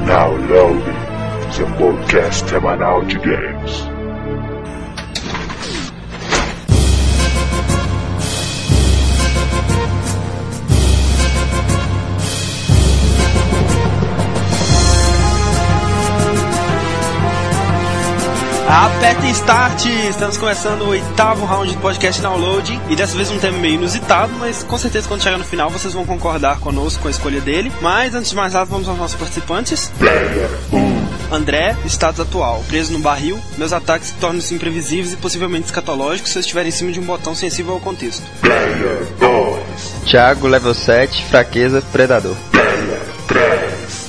Now loading the podcast de games. Apertem Start! Estamos começando o oitavo round do podcast Download e dessa vez um tema meio inusitado, mas com certeza quando chegar no final vocês vão concordar conosco com a escolha dele. Mas antes de mais nada, vamos aos nossos participantes. André, status atual. Preso no barril, meus ataques tornam-se imprevisíveis e possivelmente escatológicos se eu estiver em cima de um botão sensível ao contexto. Thiago, level 7, fraqueza, predador.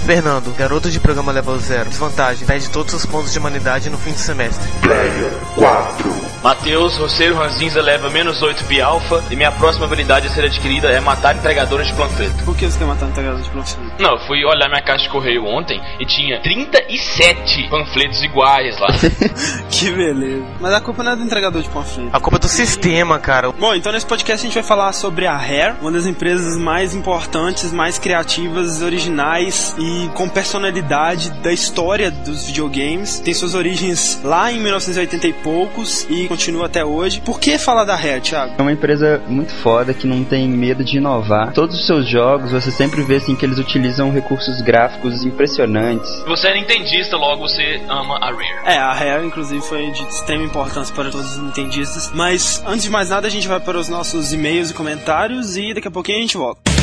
Fernando, garoto de programa level 0. Desvantagem, perde todos os pontos de humanidade no fim do semestre. Matheus, roceiro ranzinza leva menos 8 pi alfa e minha próxima habilidade a ser adquirida é matar entregadores de panfleto. Por que você quer matar integrador de profissão? Não, eu fui olhar minha caixa de correio ontem e tinha 37 panfletos iguais lá. Que beleza. Mas a culpa não é do entregador de panfleto. A culpa é do sistema, cara. Bom, então nesse podcast a gente vai falar sobre a Rare, uma das empresas mais importantes, mais criativas, originais e com personalidade da história dos videogames. Tem suas origens lá em 1980 e poucos e continua até hoje. Por que falar da Rare, Thiago? É uma empresa muito foda que não tem medo de inovar. Todos os seus jogos você sempre vê assim que eles utilizam recursos gráficos impressionantes. Você é nintendista, logo você ama a Rare. É, a Rare, inclusive, foi de extrema importância para todos os nintendistas. Mas, antes de mais nada, a gente vai para os nossos e-mails e comentários e daqui a pouquinho a gente volta.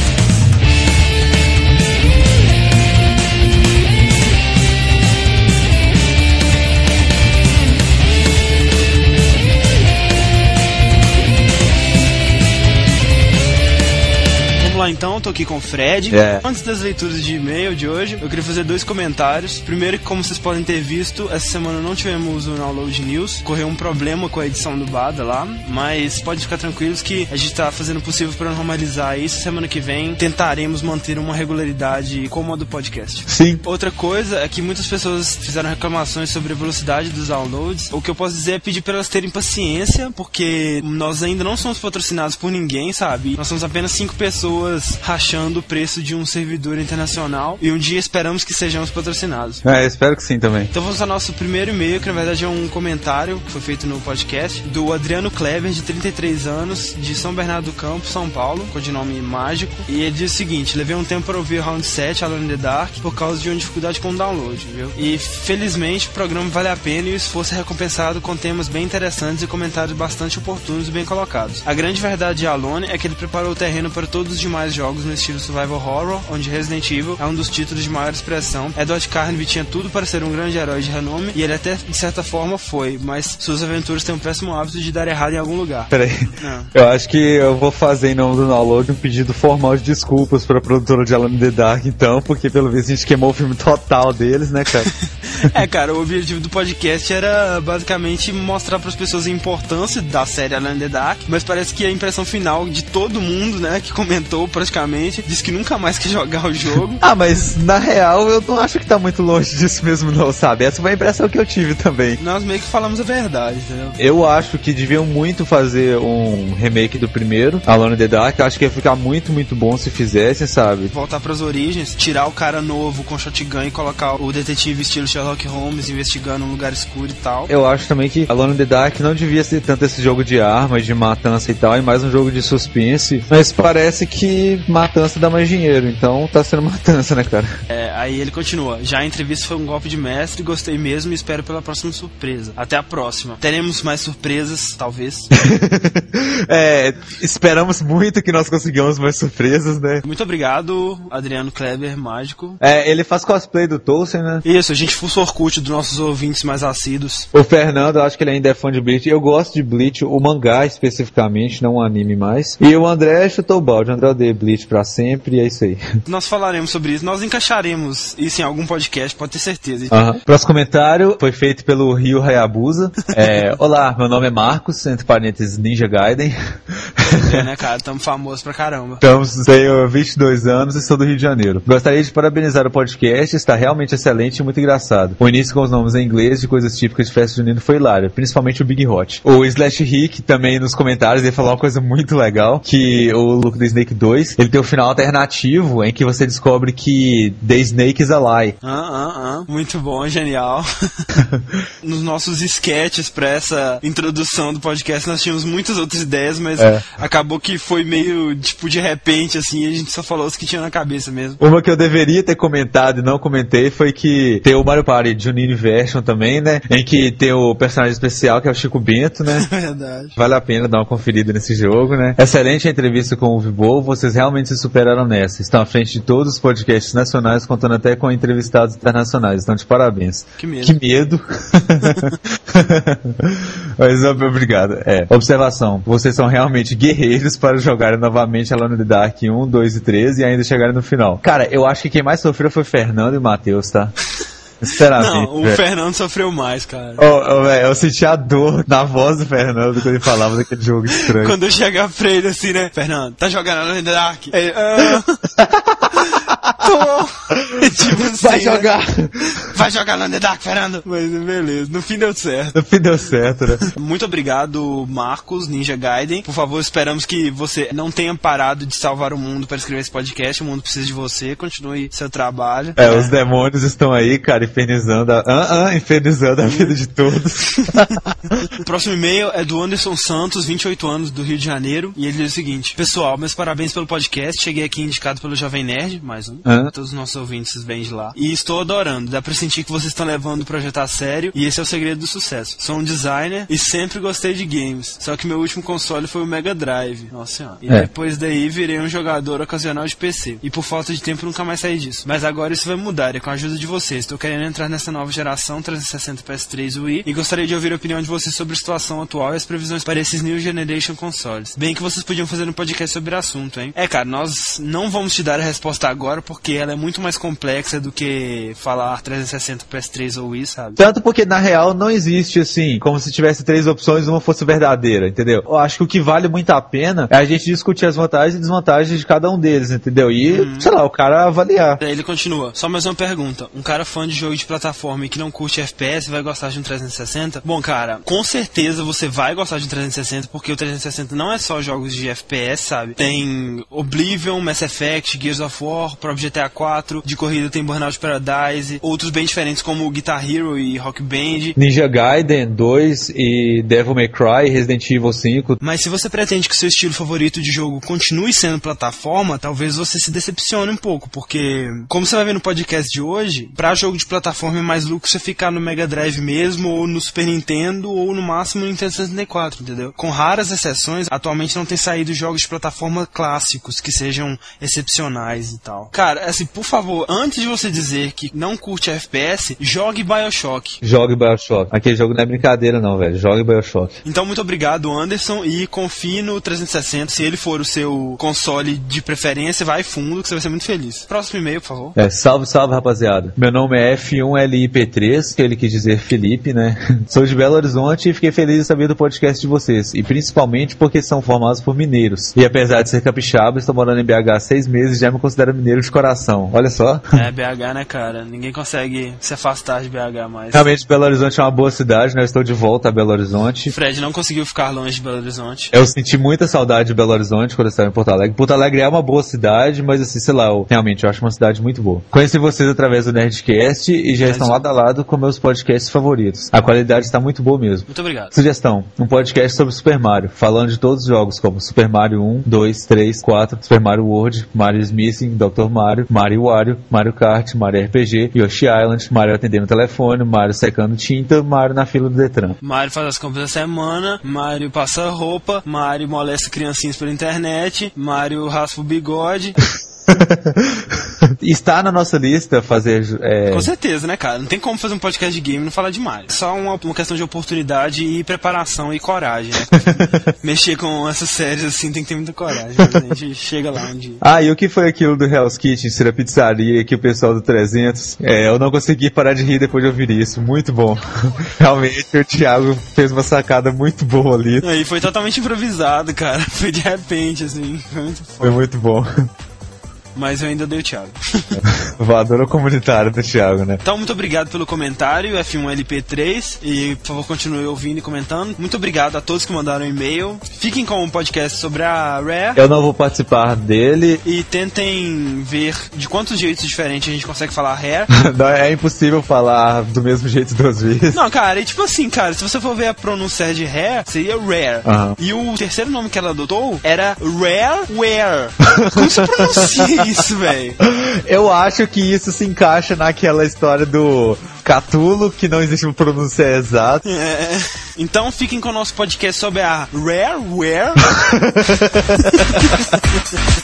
Lá então, tô aqui com o Fred. É. Antes das leituras de e-mail de hoje, eu queria fazer dois comentários. Primeiro, que como vocês podem ter visto, essa semana não tivemos o Download News. Correu um problema com a edição do Bada lá, mas pode ficar tranquilos que a gente tá fazendo o possível para normalizar isso. Semana que vem tentaremos manter uma regularidade como a do podcast. Sim. Outra coisa é que muitas pessoas fizeram reclamações sobre a velocidade dos downloads. O que eu posso dizer é pedir para elas terem paciência, porque nós ainda não somos patrocinados por ninguém, sabe? Nós somos apenas cinco pessoas rachando o preço de um servidor internacional e um dia esperamos que sejamos patrocinados. É, espero que sim também. Então vamos ao nosso primeiro e-mail, que na verdade é um comentário que foi feito no podcast, do Adriano Kleber, de 33 anos, de São Bernardo do Campo, São Paulo, codinome mágico. E ele diz o seguinte: levei um tempo para ouvir Round 7, Alone in the Dark, por causa de uma dificuldade com o download, viu? E felizmente o programa vale a pena e o esforço é recompensado com temas bem interessantes e comentários bastante oportunos e bem colocados. A grande verdade de Alone é que ele preparou o terreno para todos os demais jogos no estilo survival horror, onde Resident Evil é um dos títulos de maior expressão. Edward Carnaby tinha tudo para ser um grande herói de renome e ele até de certa forma foi, mas suas aventuras têm um péssimo hábito de dar errado em algum lugar. Peraí. Não. Eu acho que eu vou fazer em nome do download um pedido formal de desculpas pra produtora de Alan the Dark, então, porque pelo visto a gente queimou o filme total deles, né, cara? É, cara, o objetivo do podcast era basicamente mostrar para as pessoas a importância da série Alan the Dark, mas parece que a impressão final de todo mundo, né, que comentou praticamente, disse que nunca mais quer jogar o jogo. ah, mas na real eu não acho que tá muito longe disso mesmo, não, sabe? Essa foi a impressão que eu tive também. Nós meio que falamos a verdade, entendeu? Eu acho que deviam muito fazer um remake do primeiro, Alone in the Dark. Eu acho que ia ficar muito, muito bom se fizessem, sabe? Voltar pras origens, tirar o cara novo com shotgun e colocar o detetive estilo Sherlock Holmes investigando um lugar escuro e tal. Eu acho também que Alone in the Dark não devia ser tanto esse jogo de armas, de matança e tal, e mais um jogo de suspense. Mas parece que matança dá mais dinheiro, então tá sendo matança, né, cara? É, aí ele continua. Já a entrevista foi um golpe de mestre, gostei mesmo e espero pela próxima surpresa. Até a próxima. Teremos mais surpresas, talvez. é, esperamos muito que nós consigamos mais surpresas, né? Muito obrigado, Adriano Kleber, mágico. É, ele faz cosplay do Tolkien, né? Isso, a gente fuça o Orkut dos nossos ouvintes mais assíduos. O Fernando, eu acho que ele ainda é fã de Bleach. Eu gosto de Bleach, o mangá especificamente, não o anime mais. E o André chutou o balde. André odeia Bleach pra sempre e é isso aí. Nós falaremos sobre isso, nós encaixaremos isso em algum podcast, pode ter certeza. Próximo comentário foi feito pelo Rio Hayabusa. É, Olá, meu nome é Marcos, entre parênteses Ninja Gaiden. É, né, cara? Tamo famoso pra caramba. Estamos, tenho 22 anos e sou do Rio de Janeiro. Gostaria de parabenizar o podcast, está realmente excelente e muito engraçado. O início com os nomes em inglês de coisas típicas de festa junina foi hilário, principalmente o Big Hot. O Slash Rick também nos comentários ele falou uma coisa muito legal, que o Look the Snake 2, ele tem um final alternativo em que você descobre que The Snake is a lie. Ah, ah, ah. Muito bom, genial. Nos nossos sketches pra essa introdução do podcast, nós tínhamos muitas outras ideias, mas É. acabou que foi meio, tipo, de repente, assim, a gente só falou os que tinha na cabeça mesmo. Uma que eu deveria ter comentado e não comentei foi que tem o Mario Party Junine Version também, né? Em que tem o personagem especial que é o Chico Bento, né? Verdade. Vale a pena dar uma conferida nesse jogo, né? Excelente a entrevista com o Vibol, vocês realmente se superaram nessa. Estão à frente de todos os podcasts nacionais, contando até com entrevistados internacionais. Então, de parabéns. Que medo. Que medo. Mas ob- obrigado. É. Observação. Vocês são realmente guerreiros para jogarem novamente Alone in the Dark 1, 2 e 3 e ainda chegarem no final. Cara, eu acho que quem mais sofreu foi Fernando e Matheus, tá? Sinceramente. Não, o velho. Fernando sofreu mais, cara. Ô, ô, velho, eu senti a dor na voz do Fernando quando ele falava daquele jogo estranho. Quando eu chegar pra ele assim, né? Fernando, tá jogando Alone in the Dark? Ele, ah. tipo assim, Vai né? jogar! Vai jogar Alone in the Dark, Fernando. Mas beleza, no fim deu certo. No fim deu certo, né? Muito obrigado, Marcos, Ninja Gaiden. Por favor, esperamos que você não tenha parado de salvar o mundo para escrever esse podcast. O mundo precisa de você. Continue seu trabalho. É, os demônios estão aí, cara, infernizando a, ah, ah, infernizando a vida de todos. O próximo e-mail é do Anderson Santos, 28 anos, do Rio de Janeiro. E ele diz o seguinte: Pessoal, meus parabéns pelo podcast. Cheguei aqui indicado pelo Jovem Nerd, mais um. Hã? Todos os nossos ouvintes vêm de lá. E estou adorando. Dá pra sentir que vocês estão levando o projeto a sério. E esse é o segredo do sucesso. Sou um designer e sempre gostei de games. Só que meu último console foi o Mega Drive. Nossa senhora. E É. depois daí virei um jogador ocasional de PC. E por falta de tempo nunca mais saí disso. Mas agora isso vai mudar. E com a ajuda de vocês. Estou querendo entrar nessa nova geração 360 PS3 Wii. E gostaria de ouvir a opinião de vocês sobre a situação atual e as previsões para esses New Generation consoles. Bem que vocês podiam fazer um podcast sobre o assunto, hein? É, cara, nós não vamos te dar a resposta agora porque ela é muito mais complexa do que falar 360 PS3 ou Wii, sabe? Tanto porque, na real, não existe, assim, como se tivesse três opções e uma fosse verdadeira, entendeu? Eu acho que o que vale muito a pena é a gente discutir as vantagens e desvantagens de cada um deles, entendeu? E, sei lá, o cara avaliar. Daí ele continua. Só mais uma pergunta. Um cara fã de jogo de plataforma e que não curte FPS vai gostar de um 360? Bom, cara, com certeza você vai gostar de um 360 porque o 360 não é só jogos de FPS, sabe? Tem Oblivion, Mass Effect, Gears of War, o próprio GTA 4, de corrida tem Burnout Paradise, outros bem diferentes como Guitar Hero e Rock Band. Ninja Gaiden 2 e Devil May Cry, Resident Evil 5. Mas se você pretende que seu estilo favorito de jogo continue sendo plataforma, talvez você se decepcione um pouco, porque, como você vai ver no podcast de hoje, pra jogo de plataforma é mais lucro você ficar no Mega Drive mesmo, ou no Super Nintendo, ou no máximo no Nintendo 64, entendeu? Com raras exceções, atualmente não tem saído jogos de plataforma clássicos que sejam excepcionais e tal. Cara, assim, por favor, antes de você dizer que não curte FPS, jogue Bioshock. Jogue Bioshock. Aquele jogo não é brincadeira não, velho. Jogue Bioshock. Então, muito obrigado, Anderson, e confie no 360. Se ele for o seu console de preferência, vai fundo, que você vai ser muito feliz. Próximo e-mail, por favor. É, salve, salve, rapaziada. Meu nome é F1LIP3, que ele quis dizer Felipe, né? Sou de Belo Horizonte e fiquei feliz de saber do podcast de vocês. E principalmente porque são formados por mineiros. E apesar de ser capixaba, estou morando em BH há seis meses e já me considero mineiro de coração. Olha só. É, BH, né, cara? Ninguém consegue se afastar de BH mais. Realmente, Belo Horizonte é uma boa cidade, né? Eu estou de volta a Belo Horizonte. Fred não conseguiu ficar longe de Belo Horizonte. Eu senti muita saudade de Belo Horizonte quando eu estava em Porto Alegre. Porto Alegre é uma boa cidade, mas assim, sei lá, eu, realmente eu acho uma cidade muito boa. Conheci vocês através do Nerdcast e já estão lado a lado com meus podcasts favoritos. A qualidade está muito boa mesmo. Muito obrigado. Sugestão: um podcast sobre Super Mario, falando de todos os jogos, como Super Mario 1, 2, 3, 4, Super Mario World, Mario Smithing, Dr. Mario, Mario Wario, Mario Kart, Mario RPG, Yoshi Island, Mario atendendo o telefone, Mario secando tinta, Mario na fila do Detran. Mario faz as compras da semana, Mario passa roupa, Mario molesta criancinhas pela internet, Mario raspa o bigode. Está na nossa lista fazer. É... Com certeza, né, cara? Não tem como fazer um podcast de game e não falar demais. Só uma, uma questão de oportunidade e preparação e coragem, né? Mexer com essas séries assim tem que ter muita coragem. A gente chega lá um dia. Ah, e o que foi aquilo do Hell's Kitchen, ser a pizzaria que o pessoal do 300? É, eu não consegui parar de rir depois de ouvir isso. Muito bom. Realmente o Thiago fez uma sacada muito boa ali. Aí foi totalmente improvisado, cara. Foi de repente, assim. Foi muito Foi muito bom. Mas eu ainda dei o Thiago. Voadora comunitária do Thiago, né? Então, muito obrigado pelo comentário, F1LP3. E, por favor, continue ouvindo e comentando. Muito obrigado a todos que mandaram e-mail. Fiquem com um podcast sobre a Rare. Eu não vou participar dele. E tentem ver de quantos jeitos diferentes a gente consegue falar Rare. Não, é impossível falar do mesmo jeito duas vezes. Não, cara, e tipo assim, cara, se você for ver a pronúncia de Rare, seria Rare. Aham. E o terceiro nome que ela adotou era Rareware. Como se pronuncia isso, velho? Eu acho que isso se encaixa naquela história do Catulo, que não existe uma pronúncia exata. É, então fiquem com o nosso podcast sobre a Rareware.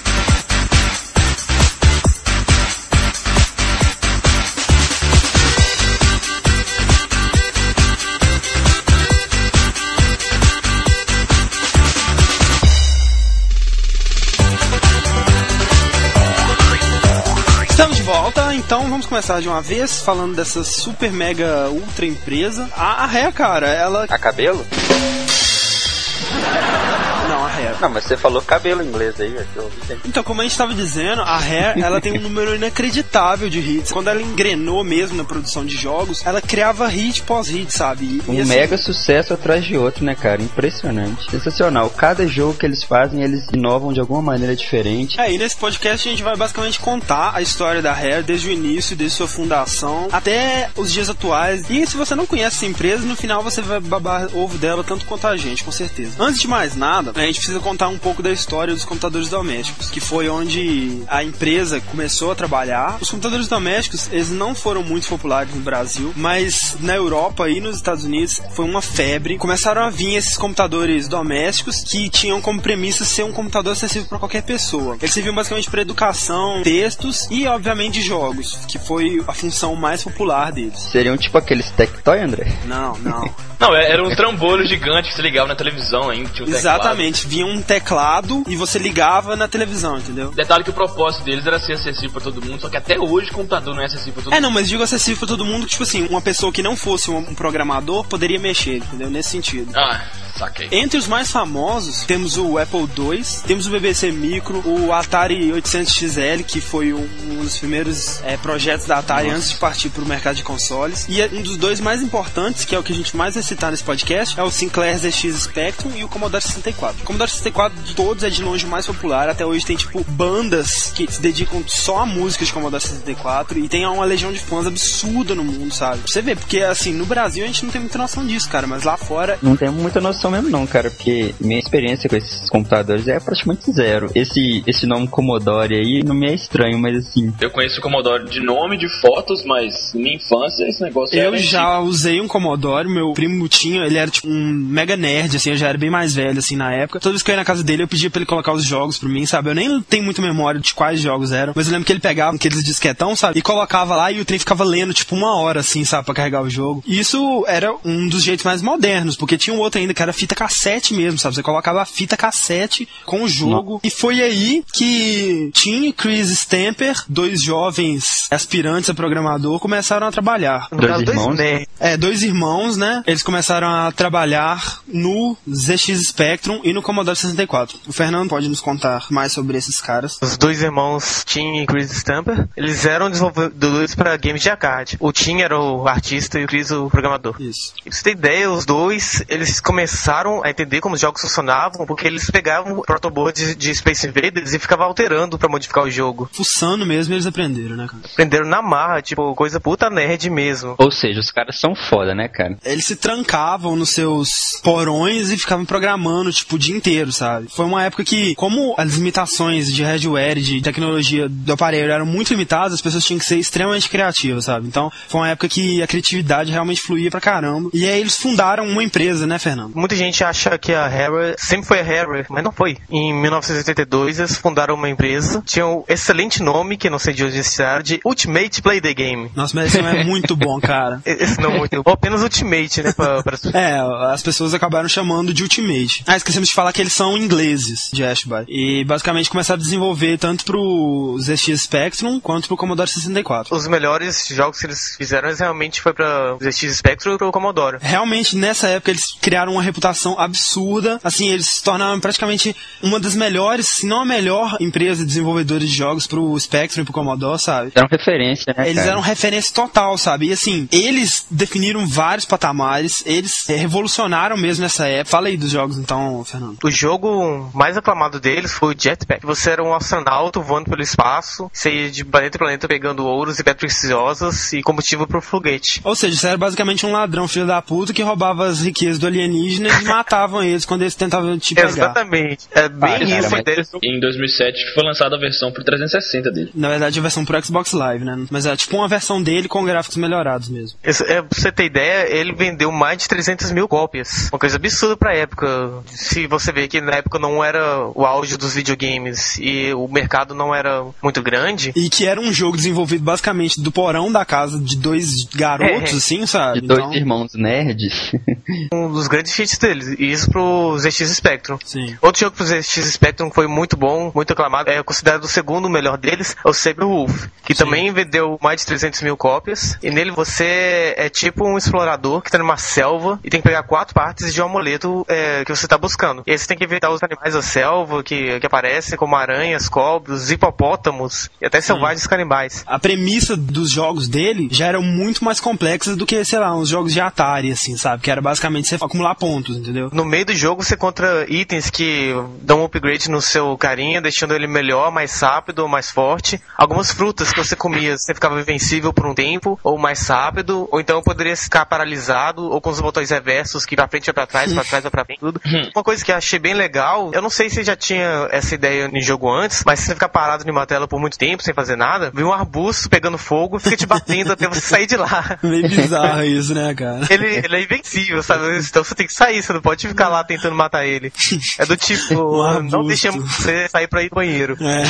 Então vamos começar de uma vez falando dessa super mega ultra empresa. A, Rare, cara, ela. A cabelo? Não, a Rare. Não, mas você falou cabelo inglês aí, velho, que eu ouvi sempre. Então, como a gente estava dizendo, a Rare ela tem um número inacreditável de hits. Quando ela engrenou mesmo na produção de jogos, ela criava hit pós hit, sabe? E, Um e, assim, mega sucesso atrás de outro, né, cara? Impressionante. Sensacional. Cada jogo que eles fazem, eles inovam de alguma maneira diferente. É, e nesse podcast a gente vai basicamente contar a história da Rare desde o início, desde sua fundação até os dias atuais. E se você não conhece essa empresa, no final você vai babar ovo dela tanto quanto a gente, com certeza. Antes de mais nada, a gente precisa contar um pouco da história dos computadores domésticos, que foi onde a empresa começou a trabalhar. Os computadores domésticos, eles não foram muito populares no Brasil, mas na Europa e nos Estados Unidos foi uma febre. Começaram a vir esses computadores domésticos que tinham como premissa ser um computador acessível para qualquer pessoa. Eles serviam basicamente para educação, textos e, obviamente, jogos, que foi a função mais popular deles. Seriam tipo aqueles Tectoy, André? Não, não. Não, é- era um trambolho gigante que você ligava na televisão Tinha um teclado. Exatamente. Vinha um teclado e você ligava na televisão, entendeu? Detalhe que o propósito deles era ser acessível pra todo mundo, só que até hoje o computador não é acessível pra todo É, mundo. não, mas digo acessível pra todo mundo, tipo assim, uma pessoa que não fosse um, programador poderia mexer, entendeu? Nesse sentido. Ah, saquei. Entre os mais famosos, temos o Apple II, temos o BBC Micro, o Atari 800XL, que foi um, um dos primeiros é, projetos da Atari antes de partir para o mercado de consoles. E um dos dois mais importantes, que é o que a gente mais vai citar nesse podcast, é o Sinclair ZX Spectrum e o Commodore 64. O Commodore 64 de todos é de longe o mais popular. Até hoje tem, tipo, bandas que se dedicam só a músicas de Commodore 64 e tem uma legião de fãs absurda no mundo, sabe? Pra você vê, porque assim, no Brasil a gente não tem muita noção disso, cara, mas lá fora Não tenho muita noção mesmo não, cara, porque minha experiência com esses computadores é praticamente zero. Esse, esse nome Commodore aí não me é estranho, mas assim, Eu conheço o Commodore de nome, de fotos, mas na minha infância esse negócio Eu era já usei um Commodore, meu primo tinha, ele era tipo um mega nerd, assim, eu já era bem mais velho, assim, na época. Toda vez que eu ia na casa dele, eu pedia pra ele colocar os jogos pra mim, sabe? Eu nem tenho muita memória de quais jogos eram, mas eu lembro que ele pegava aqueles disquetão, sabe? E colocava lá e o trem ficava lendo, tipo, uma hora, assim, sabe? Pra carregar o jogo. E isso era um dos jeitos mais modernos, porque tinha um outro ainda que era fita cassete mesmo, sabe? Você colocava a fita cassete com o jogo. E foi aí que Tim e Chris Stamper, dois jovens aspirantes a programador, começaram a trabalhar. Dois irmãos? É, dois irmãos, né? Eles começaram a trabalhar no ZX Spectrum e no Commodore 64. O Fernando pode nos contar mais sobre esses caras. Os dois irmãos, Tim e Chris Stamper, eles eram desenvolvedores para games de arcade. O Tim era o artista e o Chris o programador. Isso. Pra você ter ideia, os dois, eles começaram a entender como os jogos funcionavam, porque eles pegavam o protoboard de, Space Invaders e ficavam alterando pra modificar o jogo. Fuçando mesmo, eles aprenderam, né, cara? Aprenderam na marra, tipo, coisa puta nerd mesmo. ou seja, os caras são foda, né, cara? Eles se trancavam nos seus porões e ficavam programando, tipo, o dia inteiro, sabe? Foi uma época que, como as limitações de hardware de tecnologia do aparelho eram muito limitadas, as pessoas tinham que ser extremamente criativas, sabe? Então, foi uma época que a criatividade realmente fluía pra caramba. E aí eles fundaram uma empresa, né, Fernando? Muita gente acha que a Rare sempre foi a Rare, mas não foi. Em 1982 eles fundaram uma empresa, tinha um excelente nome, que não sei de onde esse de Ultimate Play the Game. Nossa, mas esse nome é muito bom, cara. Esse não é muito. Ou apenas Ultimate, né? Pra, pra... É, as pessoas acabaram chamando de Ultimate. Ah, esquecemos de falar que eles são ingleses de Ashby. E basicamente começaram a desenvolver tanto pro ZX Spectrum quanto pro Commodore 64. Os melhores jogos que eles fizeram realmente foi pra ZX Spectrum e pro Commodore. Realmente, nessa época, eles criaram uma reputação absurda. Assim, eles se tornaram praticamente uma das melhores, se não a melhor empresa desenvolvedora de jogos pro Spectrum e pro Commodore, sabe? Eram referência, né? Eles cara? eram referência total, sabe? E assim, eles definiram vários patamares, eles é, revolucionaram mesmo nessa época. Fala aí dos jogos então, Fernando. O jogo mais aclamado deles foi o Jetpack. Você era um astronauta voando pelo espaço, você ia de planeta em planeta pegando ouros e pedras preciosas e combustível pro foguete. Ou seja, você era basicamente um ladrão filho da puta que roubava as riquezas do alienígena e matavam eles quando eles tentavam te pegar. Exatamente. É bem Ah, isso. cara, deles. Em 2007 foi lançada a versão pro 360 dele. Na verdade, a versão pro Xbox Live, né? Mas é tipo uma versão dele com gráficos melhorados mesmo. Esse- é, pra você ter ideia, ele vendeu mais de 300 mil cópias. Uma coisa absurda pra época. Se você vê que na época não era o auge dos videogames e o mercado não era muito grande, E que era um jogo desenvolvido basicamente do porão da casa de dois garotos, É. assim, sabe? De dois Então, irmãos nerds. um dos grandes hits deles. E isso pro ZX Spectrum. Sim. Outro jogo pro ZX Spectrum que foi muito bom, muito aclamado, é considerado o segundo melhor deles, é o Saber Wolf, que também vendeu mais de 300 mil cópias. E nele você é tipo um explorador que tá numa selva e tem que pegar quatro partes de um amuleto é, que você tá buscando. E aí você tem que evitar os animais da selva que, que aparecem, como aranhas, cobras, hipopótamos e até selvagens canibais. A premissa dos jogos dele já eram muito mais complexas do que, sei lá, uns jogos de Atari, assim, sabe? Que era basicamente você acumular pontos, entendeu? No meio do jogo você encontra itens que dão um upgrade no seu carinha, deixando ele melhor, mais rápido, mais forte. Algumas frutas que você comia, você ficava invencível por um tempo, ou mais rápido, ou então poderia ficar paralisado, ou com os botões reversos que pra frente ou pra trás, pra trás ou pra frente, tudo. Uma coisa que eu achei bem legal, eu não sei se já tinha essa ideia em jogo antes, mas se você ficar parado numa tela por muito tempo, sem fazer nada, vem um arbusto pegando fogo, fica te batendo até você sair de lá. Meio bizarro isso, né, cara? Ele, ele é invencível, sabe? Então você tem que sair, você não pode ficar lá tentando matar ele. É do tipo, Um não deixamos você sair pra ir no banheiro. É.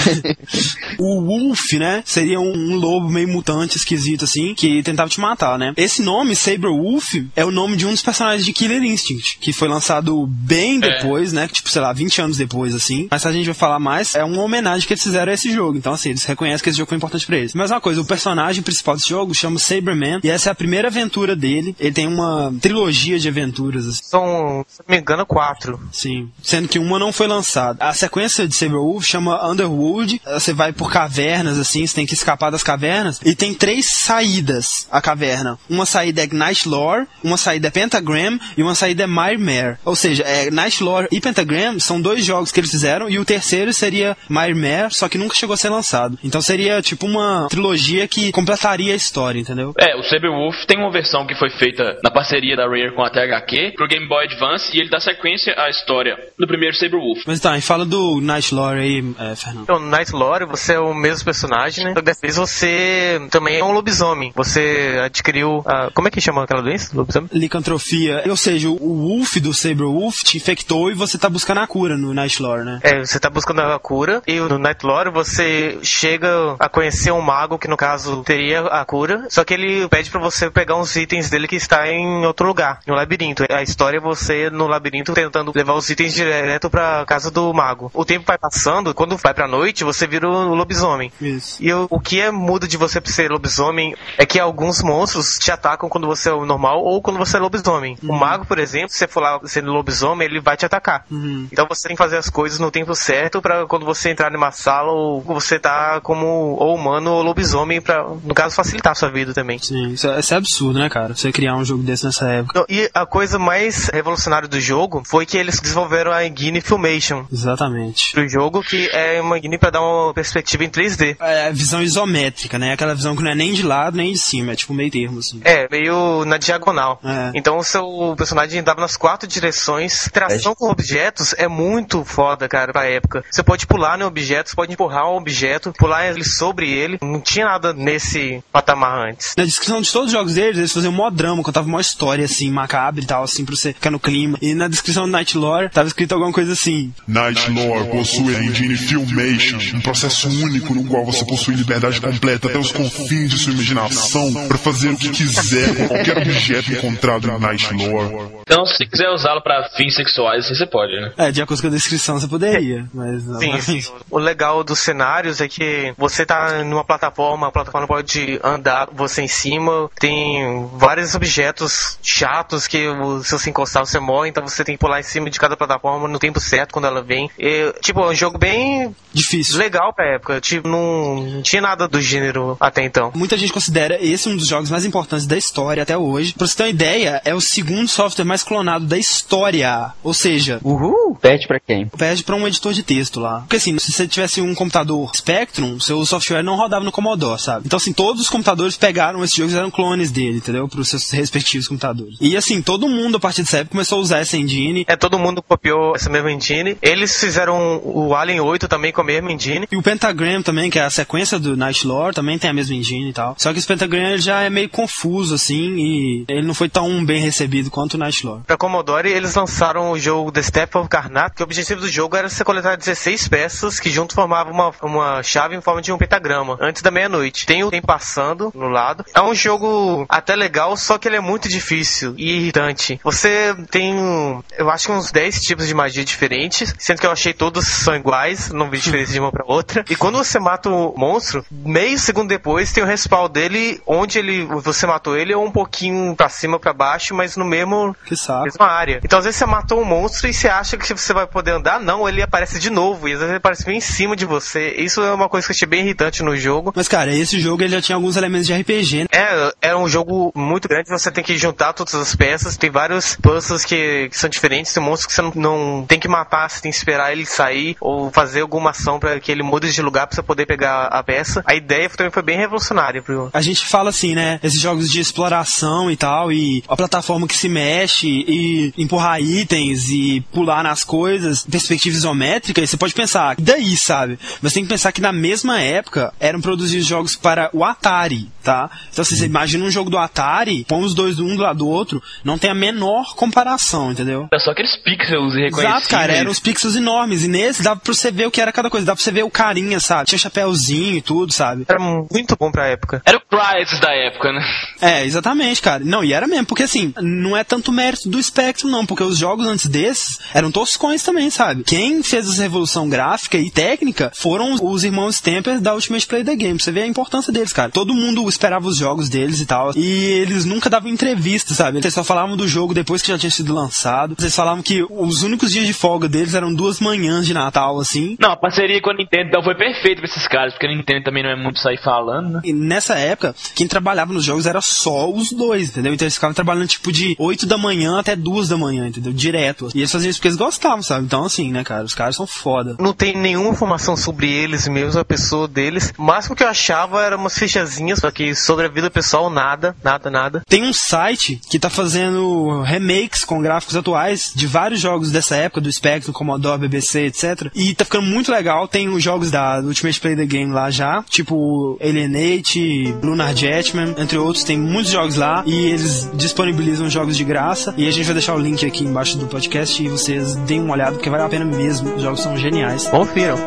O Wolf, né? Seria um, um lobo meio mutante, esquisito, assim, que tentava te matar, né? Esse nome, Saber Wolf, é o nome de um dos personagens de Killer Instinct, que foi lançado bem depois, né? Tipo, sei lá, 20 anos depois, assim. Mas a gente vai falar mais, é uma homenagem que eles fizeram a esse jogo. Então, assim, eles reconhecem que esse jogo foi importante pra eles. Mas uma coisa, o personagem principal desse jogo chama Saberman, e essa é a primeira aventura dele. Ele tem uma trilogia de aventuras, assim. São, se não me engano, quatro. Sim. Sendo que uma não foi lançada. A sequência de Saberwolf chama Underworld. Você vai por cavernas, assim, você tem que escapar das cavernas. E tem três saídas a caverna. Uma saída é Night Lore, uma saída é Pentagram e uma saída é Mire Ou seja, é, Night Lore e Pentagram são dois jogos que eles fizeram e o terceiro seria Mire só que nunca chegou a ser lançado. Então seria tipo uma trilogia que completaria a história, entendeu? É, o Saberwolf tem uma versão que foi feita na parceria da Rare com a THQ pro Game Boy Advance e ele dá sequência à história do primeiro Saberwolf. Mas tá, e fala do Night Lore aí, é, Fernando. Então, no Night Lore, você é o mesmo personagem, né? Dessa vez você também é um lobisomem. Você adquiriu. a- como é que chama aquela doença? Lobisomem? licantrofia. Ou seja, o Wolf do Saber Wolf te infectou e você tá buscando a cura no Night Lore, né? É, você tá buscando a cura e no Night Lore você chega a conhecer um mago que no caso teria a cura, só que ele pede pra você pegar uns itens dele que está em outro lugar, no labirinto. A história é você no labirinto tentando levar os itens direto pra casa do mago. O tempo vai passando, quando vai pra noite, você vira o lobisomem. Isso. E o, o que é muda de você ser lobisomem é que alguns monstros te atacam quando você é o normal ou quando você é lobisomem. O mago, por exemplo, se você for lá sendo lobisomem, ele vai te atacar. Uhum. Então você tem que fazer as coisas no tempo certo pra quando você entrar numa sala ou você tá como ou humano ou lobisomem pra, no caso, facilitar a sua vida também. Sim, isso é, isso é absurdo, né, cara? Você criar um jogo desse nessa época. Não, E a coisa mais revolucionária do jogo foi que eles desenvolveram a Gini Filmation Exatamente. pro jogo, que é uma Gini pra dar uma perspectiva em 3D. É a visão isométrica, né? Aquela visão que não é nem de lado nem de cima, é tipo meio termo, assim. É, É, meio na diagonal. É. Então o seu personagem andava nas quatro direções. Tração com objetos é muito foda, cara, pra época. Você pode pular no objeto, você pode empurrar um objeto, pular ele sobre ele. Não tinha nada nesse patamar antes. Na descrição de todos os jogos deles, eles faziam mó drama, contavam uma história assim, macabra e tal, assim, pra você ficar no clima. E na descrição do Night Lore tava escrito alguma coisa assim. Night Lore possui a engine Filmation, um processo único no qual você possui liberdade completa até os confins de sua imaginação para fazer o que quiser com qualquer objeto encontrado em Night Lore. Então, se quiser usá-lo pra fins sexuais, assim você pode, né? É, de acordo com a descrição você poderia, mas não. Sim, sim. O legal dos cenários é que você tá numa plataforma, a plataforma pode andar você em cima, tem vários objetos chatos que se você encostar você morre, então você tem que pular em cima de cada plataforma no tempo certo quando ela vem. E, tipo, é um jogo bem Difícil. legal pra época. Tipo, não, não tinha nada do gênero até então. Muita gente considera esse um dos jogos mais importantes da história até hoje. Pra você ter uma ideia, é o segundo software mais clonado da história. Ou seja, Uhul! Pede pra quem? pede pra um editor de texto lá. Porque assim, se você tivesse um computador Spectrum, seu software não rodava no Commodore, sabe? Então assim, todos os computadores pegaram esse jogo e fizeram clones dele, entendeu? Pros seus respectivos computadores. E assim, todo mundo a partir dessa época começou a usar essa engine. É, todo mundo copiou essa mesma engine. Eles fizeram o Alien 8 também com a mesma engine. E o Pentagram também, que é a sequência do Night Lore, também tem a mesma engine e tal. Só que esse Pentagram já é meio confuso, assim, e ele não foi tão bem recebido quanto o Night Lore. Pra Commodore, eles lançaram o jogo The Step of Karnak, que o objetivo do jogo era você coletar 16 peças que junto formavam uma, uma chave em forma de um pentagrama, antes da meia-noite. Tem o tempo passando no lado. É um jogo até legal, só que ele é muito difícil e irritante. Você tem, eu acho que uns 10 tipos de magia diferentes, sendo que eu achei todos são iguais, não vi diferença de uma pra outra. E quando você mata o monstro, meio segundo depois tem o respawn dele, onde ele você matou ele, ou um pouquinho pra cima, pra baixo, mas no mesmo mesma área. Então às vezes você matou um monstro e você acha que você vai poder andar, não, ele aparece de novo, e às vezes ele aparece bem em cima de você. Isso é uma coisa que eu achei bem irritante no jogo. Mas, cara, esse jogo ele já tinha alguns elementos de RPG, né? É, é um jogo muito grande, você tem que juntar todas as peças, tem vários puzzles que, que são diferentes, tem monstros que você não, não tem que matar, você tem que esperar ele sair, ou fazer alguma ação para que ele mude de lugar pra você poder pegar a peça. A ideia também foi bem revolucionária pro, A gente fala assim, né? Esses jogos de exploração e tal, e a plataforma que se mexe, e empurrar itens e pular nas coisas, perspectiva isométrica, e você pode pensar, daí, sabe? Mas tem que pensar que na mesma época eram produzidos jogos para o Atari, tá? Então, assim, você imagina um jogo do Atari, põe os dois um do lado do outro, não tem a menor comparação, entendeu? É só aqueles pixels reconhecíveis. Exato, cara, eram os pixels enormes. E nesse dava pra você ver o que era cada coisa. Dava pra você ver o carinha, sabe? Tinha chapéuzinho e tudo, sabe? Era muito bom pra época. Era o Crysis da época, né? É, exatamente, cara. Não, e era mesmo, porque assim, não é tanto mérito do Spectrum, não, porque os jogos antes desses eram toscões também, sabe? Quem fez essa revolução gráfica e técnica foram os irmãos Stamper da Ultimate Play the Game. Você vê a importância deles, cara. Todo mundo esperava os jogos deles e tal. E eles nunca davam entrevista, sabe? Eles só falavam do jogo depois que já tinha sido lançado. Eles falavam que os únicos dias de folga deles eram duas manhãs de Natal, assim. Não, a parceria com a Nintendo então, foi perfeita pra esses caras, porque a Nintendo também não é muito sair falando, né? E nessa época, quem trabalhava nos jogos era só os dois, entendeu? Então eles ficavam trabalhando tipo de 8 da manhã até 2 da manhã, entendeu? Direto. E eles faziam isso porque eles gostavam, sabe? Então assim, né, cara? Os caras são foda. Não tem nenhuma informação sobre eles mesmo, a pessoa deles. O máximo que eu achava era umas fichazinhas, só que sobre a vida pessoal, nada, nada, nada. Tem um site que tá fazendo remakes com gráficos atuais de vários jogos dessa época, do Spectrum, Commodore, BBC, etc. E tá ficando muito legal. Tem os jogos da Ultimate Play the Game lá já, tipo Alienate, Lunar Jetman, entre outros. Tem muitos jogos lá e eles disponibilizam jogos de graça. E a gente vai deixar o link aqui embaixo do podcast e vocês deem uma olhada porque vale a pena mesmo. Os jogos são geniais. Confiram.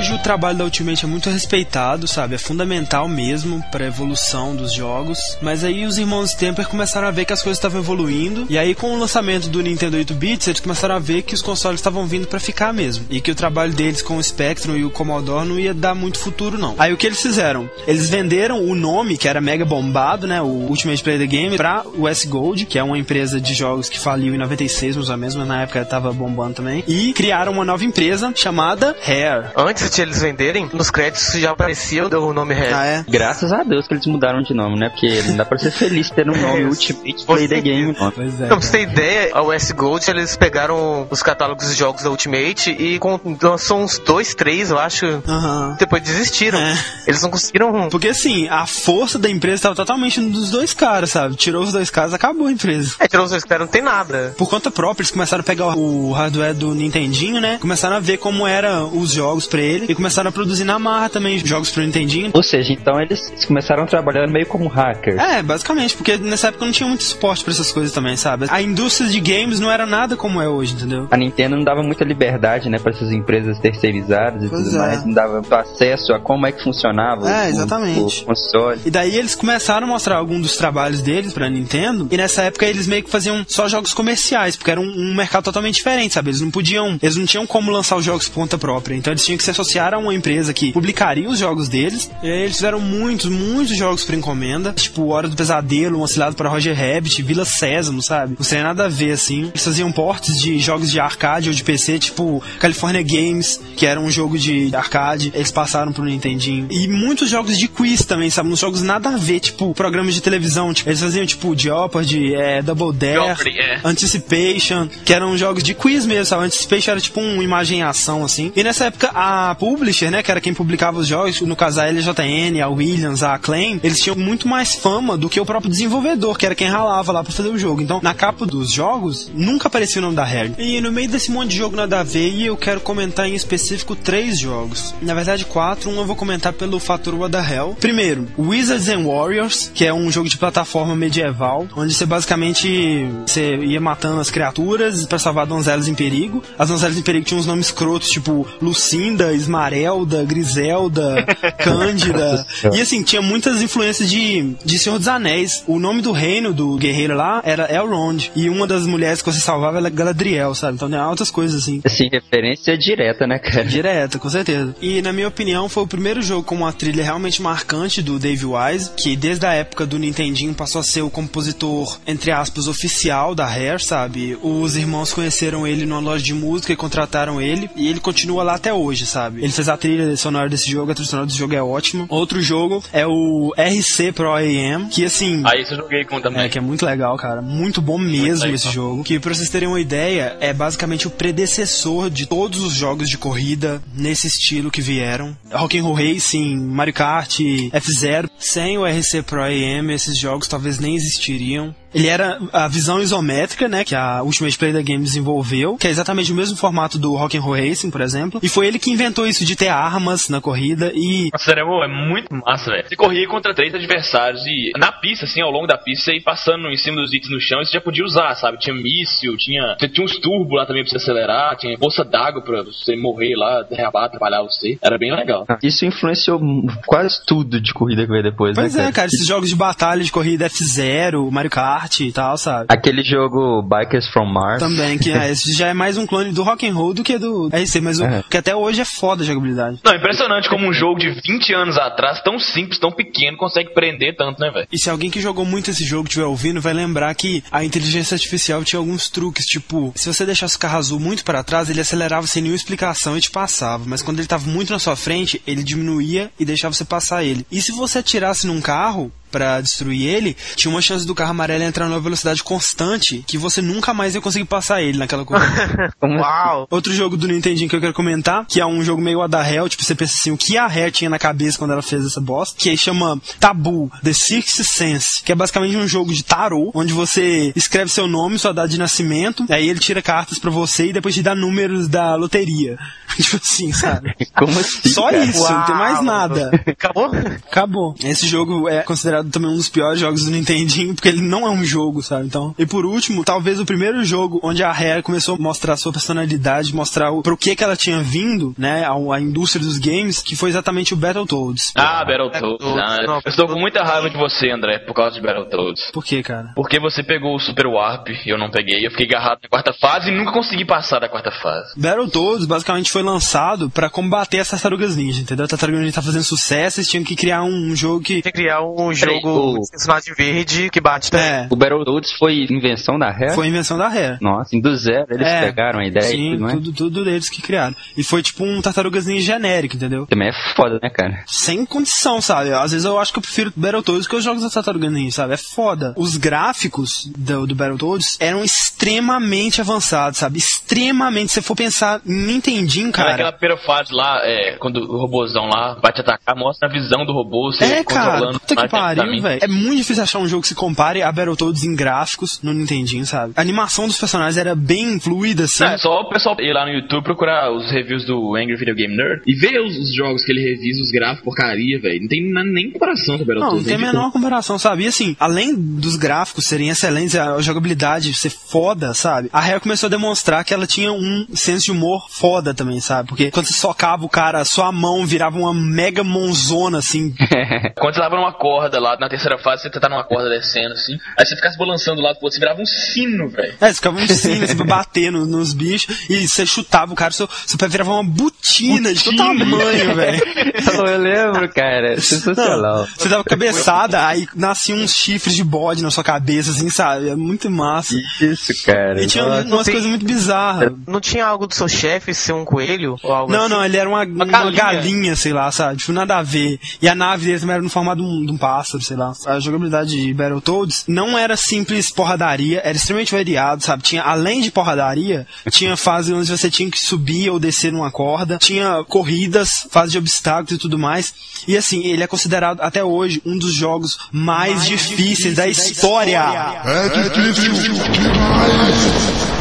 Hoje o trabalho da Ultimate é muito respeitado, sabe? É fundamental mesmo para evolução dos jogos. Mas aí os irmãos Temper começaram a ver que as coisas estavam evoluindo. E aí com o lançamento do Nintendo 8 bits, eles começaram a ver que os consoles estavam vindo para ficar mesmo. E que o trabalho deles com o Spectrum e o Commodore não ia dar muito futuro não. Aí o que eles fizeram? Eles venderam o nome que era mega bombado, né, o Ultimate Play the Game para o S Gold, que é uma empresa de jogos que faliu em 96, mais ou menos, na época tava bombando também. E criaram uma nova empresa chamada Rare. Antes de eles venderem, nos créditos já aparecia o nome Rare. Ah, é? Graças a Deus que eles mudaram de nome, né? Porque não dá pra ser feliz tendo um nome É, Ultimate Play the Game. Não. Pois é. Então, pra você ter ideia, a US Gold, eles pegaram os catálogos de jogos da Ultimate e com, lançou uns dois, três, eu acho. Depois desistiram. É. Eles não conseguiram. Porque assim, a força da empresa estava totalmente dos dois caras, sabe? Tirou os dois caras, acabou a empresa. É, tirou os dois caras, não tem nada. Por conta própria, eles começaram a pegar o hardware do Nintendinho, né? Começaram a ver como eram os jogos pra ele e começaram a produzir na marra também jogos pro Nintendinho. Ou seja, então eles começaram trabalhando meio como hackers. É, basicamente, porque nessa época não tinha muito suporte pra essas coisas também, sabe? A indústria de games não era nada como é hoje, entendeu? A Nintendo não dava muita liberdade, né, para essas empresas terceirizadas e Pois tudo é. mais, não dava acesso a como é que funcionava É, o- exatamente. o, console. E daí eles começaram a mostrar alguns dos trabalhos deles pra Nintendo. E nessa época eles meio que faziam só jogos comerciais, porque era um, um mercado totalmente diferente, sabe? Eles não podiam, eles não tinham como lançar os jogos por conta própria. Então eles tinham que se associar a uma empresa que publicaria os jogos deles. E aí eles fizeram muitos, muitos jogos por encomenda, tipo Hora do Pesadelo, Um Oscilado para Roger Rabbit, Vila Sésamo, sabe? Não tem nada a ver assim. Eles faziam portes de jogos de arcade ou de PC, tipo California Games, que era um jogo de arcade. Eles passaram pro Nintendinho. E muitos jogos de quiz também, sabe? Uns jogos nada a ver, tipo programas de televisão. Tipo, eles faziam tipo Jeopardy, é, Double Dare, Jeopardy, é. Anticipation, que eram jogos de quiz mesmo, sabe? Anticipation era tipo uma imagem em ação, assim. E nessa época, a Publisher, né, que era quem publicava os jogos, no caso a LJN, a Williams, a Acclaim, eles tinham muito mais fama do que o próprio desenvolvedor, que era quem ralava lá pra fazer o jogo. Então, na capa dos jogos, nunca aparecia o nome da Rare. E no meio desse monte de jogo nada a ver, eu quero comentar em específico três jogos. Na verdade, quatro. Um eu vou comentar pelo fator What the Hell. Primeiro, Wizards and Warriors, que é um jogo de plataforma medieval, onde você basicamente você ia matando as criaturas pra salvar donzelas em perigo. As donzelas em perigo tinham uns nomes escrotos, tipo Lucinda, Esmarelda, Griselda, Cândida. E assim, tinha muitas influências de, de Senhor dos Anéis. O nome do reino do guerreiro lá era Elrond. E uma das mulheres que você salvava era Galadriel, sabe? Então tem altas coisas assim. Assim, referência direta, né, cara? Direta, com certeza. E na minha opinião foi o primeiro jogo com uma trilha realmente marcante do Dave Wise, que desde a época do Nintendinho passou a ser o compositor, entre aspas, oficial da Rare, sabe? Os irmãos conheceram ele numa loja de música e contrataram ele, e ele continua lá até hoje, sabe? Ele fez a trilha sonora desse jogo, a trilha sonora desse jogo é ótima. Outro jogo é o RC Pro AM, que assim... Aí isso eu joguei com também. É, que é muito legal, cara. Muito bom mesmo legal. esse jogo. Que pra vocês terem uma ideia, é basicamente o predecessor de todos os jogos de corrida nesse estilo que vieram. Rock'n'Roll Racing, Mario Kart, F-Zero. Sem o RC Pro AM, esses jogos talvez nem existiriam. Ele era a visão isométrica, né, que a Ultimate Play da Game desenvolveu, que é exatamente o mesmo formato do Rock'n'Roll Racing, por exemplo. E foi ele que inventou isso de ter armas na corrida e Nossa, sério, é muito massa, velho. Você corria contra três adversários e na pista, assim, ao longo da pista, você ia passando em cima dos itens no chão e você já podia usar, sabe? Tinha míssil, tinha, você tinha uns turbos lá também pra você acelerar, tinha bolsa d'água pra você morrer lá, derrabar, atrapalhar você. Era bem legal. Isso influenciou quase tudo de corrida que veio depois, Pois né, é, cara, esses jogos de batalha de corrida F0, Mario Kart e tal, sabe? Aquele jogo Bikers from Mars. Também, que é, esse já é mais um clone do Rock'n'Roll do que do RC, mas o É. que até hoje é foda a jogabilidade. Não, impressionante como um jogo de 20 anos atrás, tão simples, tão pequeno, consegue prender tanto, né, velho? E se alguém que jogou muito esse jogo estiver ouvindo, vai lembrar que a inteligência artificial tinha alguns truques, tipo, se você deixasse o carro azul muito para trás, ele acelerava sem nenhuma explicação e te passava. Mas quando ele tava muito na sua frente, ele diminuía e deixava você passar ele. E se você atirasse num carro, pra destruir ele, tinha uma chance do carro amarelo entrar numa velocidade constante que você nunca mais ia conseguir passar ele naquela corrida. Assim? Uau! Outro jogo do Nintendinho que eu quero comentar, que é um jogo meio a da Hell, tipo, você pensa assim, o que a Rare tinha na cabeça quando ela fez essa bosta, que chama Tabu, The Sixth Sense, que é basicamente um jogo de tarô, onde você escreve seu nome, sua data de nascimento, aí ele tira cartas pra você e depois te dá números da loteria. tipo assim, sabe? Como assim? Só cara? isso, não tem mais nada. Acabou? Acabou. Esse jogo é considerado considerado também um dos piores jogos do Nintendinho, porque ele não é um jogo, sabe? Então, e por último, talvez o primeiro jogo onde a Rare começou a mostrar sua personalidade, mostrar o, pro que que ela tinha vindo, né, a, a indústria dos games, que foi exatamente o Battletoads. Ah, Battletoads. Ah, Não, eu estou com muita raiva de você, André, por causa de Battletoads. Por quê, cara? Porque você pegou o Super Warp e eu não peguei. Eu fiquei agarrado na quarta fase e nunca consegui passar da quarta fase. Battletoads basicamente foi lançado pra combater as tartarugas ninja, entendeu? A tartaruga ninja tá fazendo sucesso, eles tinham que criar um jogo que Tem que criar um Peraí, jogo o- personagem verde que bate também. é, O Battletoads foi invenção da Rare? foi invenção da Rare. Nossa, do zero eles É, pegaram a ideia e Sim, tudo mais. tudo, tudo deles que criaram. E foi tipo um tartarugas ninja genérico, entendeu? Também é foda, né, cara? Sem condição, sabe? Às vezes eu acho que eu prefiro Battletoads que os jogos da Tartaruga Ninja, sabe? É foda. Os gráficos do, do Battletoads eram extremamente avançados, sabe? Extremamente. Se você for pensar em Nintendinho, Cara, cara. aquela primeira fase lá, é, quando o robôzão lá vai te atacar, mostra a visão do robô, você É, cara, controlando puta que mais pariu, velho. É muito difícil achar um jogo que se compare a Battletoads em gráficos no Nintendinho, sabe? A animação dos personagens era bem fluida, assim. É, só o pessoal ir lá no YouTube procurar os reviews do Angry Video Game Nerd e ver os, os jogos que ele revisa, os gráficos, porcaria, velho. Não tem na- nem comparação com o Não, Battletoads. não tem a é tipo- menor comparação, sabe? E assim, além dos gráficos serem excelentes, a jogabilidade ser foda, sabe? A Rare começou a demonstrar que ela tinha um senso de humor foda também, sabe? Porque quando você socava o cara, sua mão virava uma mega monzona, assim. Quando você tava numa corda lá, na terceira fase, você tá numa corda descendo, assim, aí você ficasse balançando do lado pro outro, você virava um sino, velho. É, você ficava um sino, pra bater no- nos bichos, e você chutava o cara, seu, seu pé virava uma botina, de todo tamanho, velho. eu lembro, cara. Sensacional. Você dava cabeçada, aí nasciam uns chifres de bode na sua cabeça, assim, sabe? É muito massa. Isso, cara. E tinha Nossa. umas tem- coisas muito bizarras. Não tinha algo do seu chefe ser um coelho? Ou algo Não, assim? não, ele era uma, uma galinha. galinha. sei lá, sabe? Tipo, nada a ver. E a nave dele também era no formato de um, de um pássaro, sei lá. A jogabilidade de Battletoads não era simples porradaria, era extremamente variado, sabe? Tinha, além de porradaria, tinha fases onde você tinha que subir ou descer numa corda, tinha corridas, fases de obstáculos e tudo mais. E assim, ele é considerado até hoje um dos jogos mais, difíceis, da história. É difícil demais.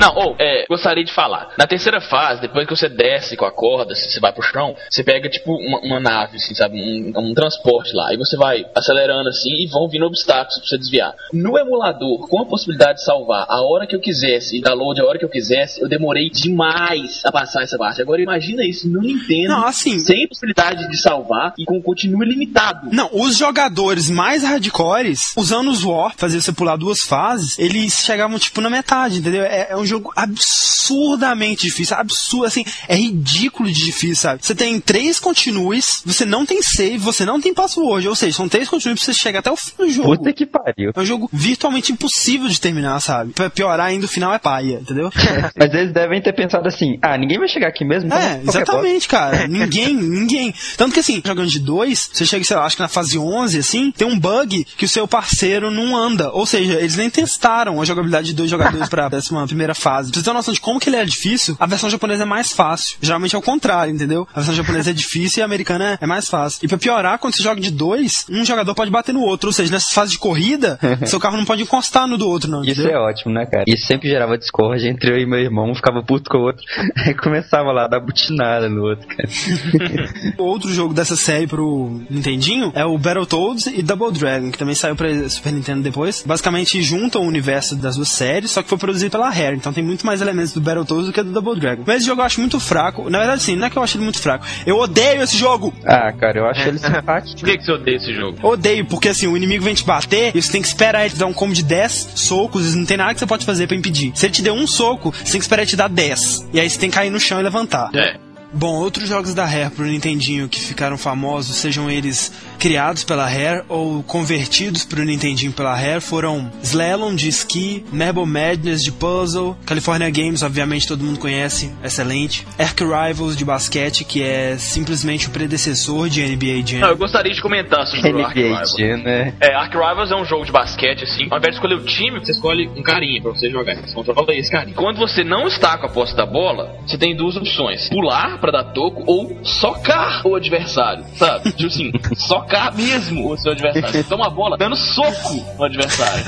Não, ou, é, gostaria de falar. Na terceira fase, depois que você desce com a corda, você vai pro chão, você pega, tipo, uma, uma nave, assim, sabe? Um, um transporte lá. E você vai acelerando, assim, e vão vindo obstáculos pra você desviar. No emulador, com a possibilidade de salvar a hora que eu quisesse e dar load a hora que eu quisesse, eu demorei demais a passar essa parte. Agora, imagina isso no Nintendo, Não, assim- sem possibilidade de salvar e com continue limitado. Não, os jogadores mais hardcores, usando os Warp, fazer você pular duas fases, eles chegavam tipo na metade, entendeu? É, é um jogo absurdamente difícil, absurdo, assim, é ridículo de difícil, sabe? Você tem três continues, você não tem save, você não tem password, ou seja, são três continues pra você chegar até o fim do jogo. Puta que pariu. É um jogo virtualmente impossível de terminar, sabe? Pra piorar ainda o final é paia, entendeu? Mas eles devem ter pensado assim, ah, ninguém vai chegar aqui mesmo, então É, exatamente, cara. Ninguém, ninguém. Tanto que assim, jogando de dois, você chega, sei lá, acho que na fase 11, assim, tem um bug que o seu parceiro não anda. Ou seja, eles nem testaram a jogabilidade de dois jogadores pra décima primeira fase. Pra você ter uma noção de como que ele é difícil, a versão japonesa é mais fácil. Geralmente é o contrário, entendeu? A versão japonesa é difícil e a americana é, mais fácil. E pra piorar, quando você joga de dois, um jogador pode bater no outro. Ou seja, nessa fase de corrida, seu carro não pode encostar no do outro, não. Isso entendeu? é ótimo, né, cara? Isso sempre gerava discórdia entre eu e meu irmão, um ficava puto com o outro, aí começava lá a dar butinada no outro, cara. Outro jogo dessa série pro Nintendinho é o Battletoads e Double Dragon, que também saiu pra Super Nintendo depois. Basicamente juntam o universo das duas séries, só que foi produzido pela Rare, então tem muito mais elementos do Battletoads do que do Double Dragon. Mas esse jogo eu acho muito fraco. Na verdade, sim, não é que eu acho ele muito fraco. Eu odeio esse jogo! Ah, cara, eu acho ele simpático. Por que, que você odeia esse jogo? Odeio, porque assim, o inimigo vem te bater e você tem que esperar ele te dar um combo de 10 socos e não tem nada que você pode fazer pra impedir. Se ele te der um soco, você tem que esperar ele te dar 10. E aí você tem que cair no chão e levantar. É. Bom, outros jogos da Rare pro Nintendinho que ficaram famosos, sejam eles criados pela Rare ou convertidos pro Nintendinho pela Rare, foram Slalom de esqui, Marble Madness de puzzle, California Games, obviamente todo mundo conhece, excelente, Arc Rivals de basquete, que é simplesmente o predecessor de NBA Jam. Não, eu gostaria de comentar sobre o Ark NBA Rivals. Jam, né? É, Ark Rivals é um jogo de basquete, assim. Ao invés de escolher o time, você escolhe um carinha pra você jogar. Você controla esse carinha. Quando você não está com a posse da bola, você tem duas opções: pular pra dar toco ou socar o adversário, sabe? Tipo assim, socar socar mesmo o seu adversário. Você toma a bola dando soco no adversário.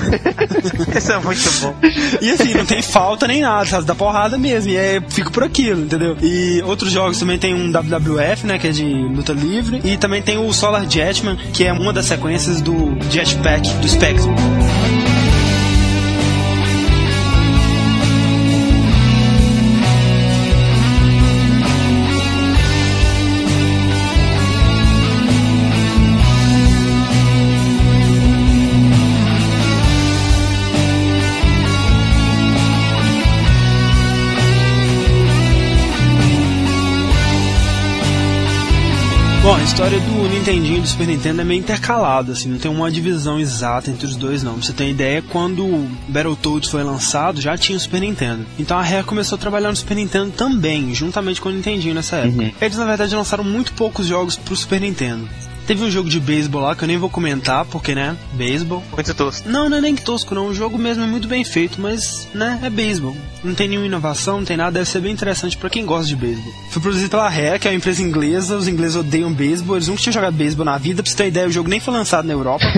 Isso é muito bom. E assim, não tem falta nem nada, sabe? Dá porrada mesmo. E é, fico por aquilo, entendeu? E outros jogos também tem um WWF, né? Que é de luta livre. E também tem o Solar Jetman, que é uma das sequências do Jetpack do Spectrum. A história do Nintendinho e do Super Nintendo é meio intercalada, assim, não tem uma divisão exata entre os dois, não. Pra você ter ideia, quando o Battletoads foi lançado, já tinha o Super Nintendo. Então a Rare começou a trabalhar no Super Nintendo também, juntamente com o Nintendinho nessa época. Eles, na verdade, lançaram muito poucos jogos pro Super Nintendo. Teve um jogo de beisebol lá que eu nem vou comentar, porque, né, beisebol. Muito tosco. Não, não é nem tosco, não. O jogo mesmo é muito bem feito, mas, né, é beisebol. Não tem nenhuma inovação, não tem nada. Deve ser bem interessante pra quem gosta de beisebol. Foi produzido pela Rare, que é uma empresa inglesa. Os ingleses odeiam beisebol. Eles nunca tinham jogado beisebol na vida. Pra você ter ideia, o jogo nem foi lançado na Europa.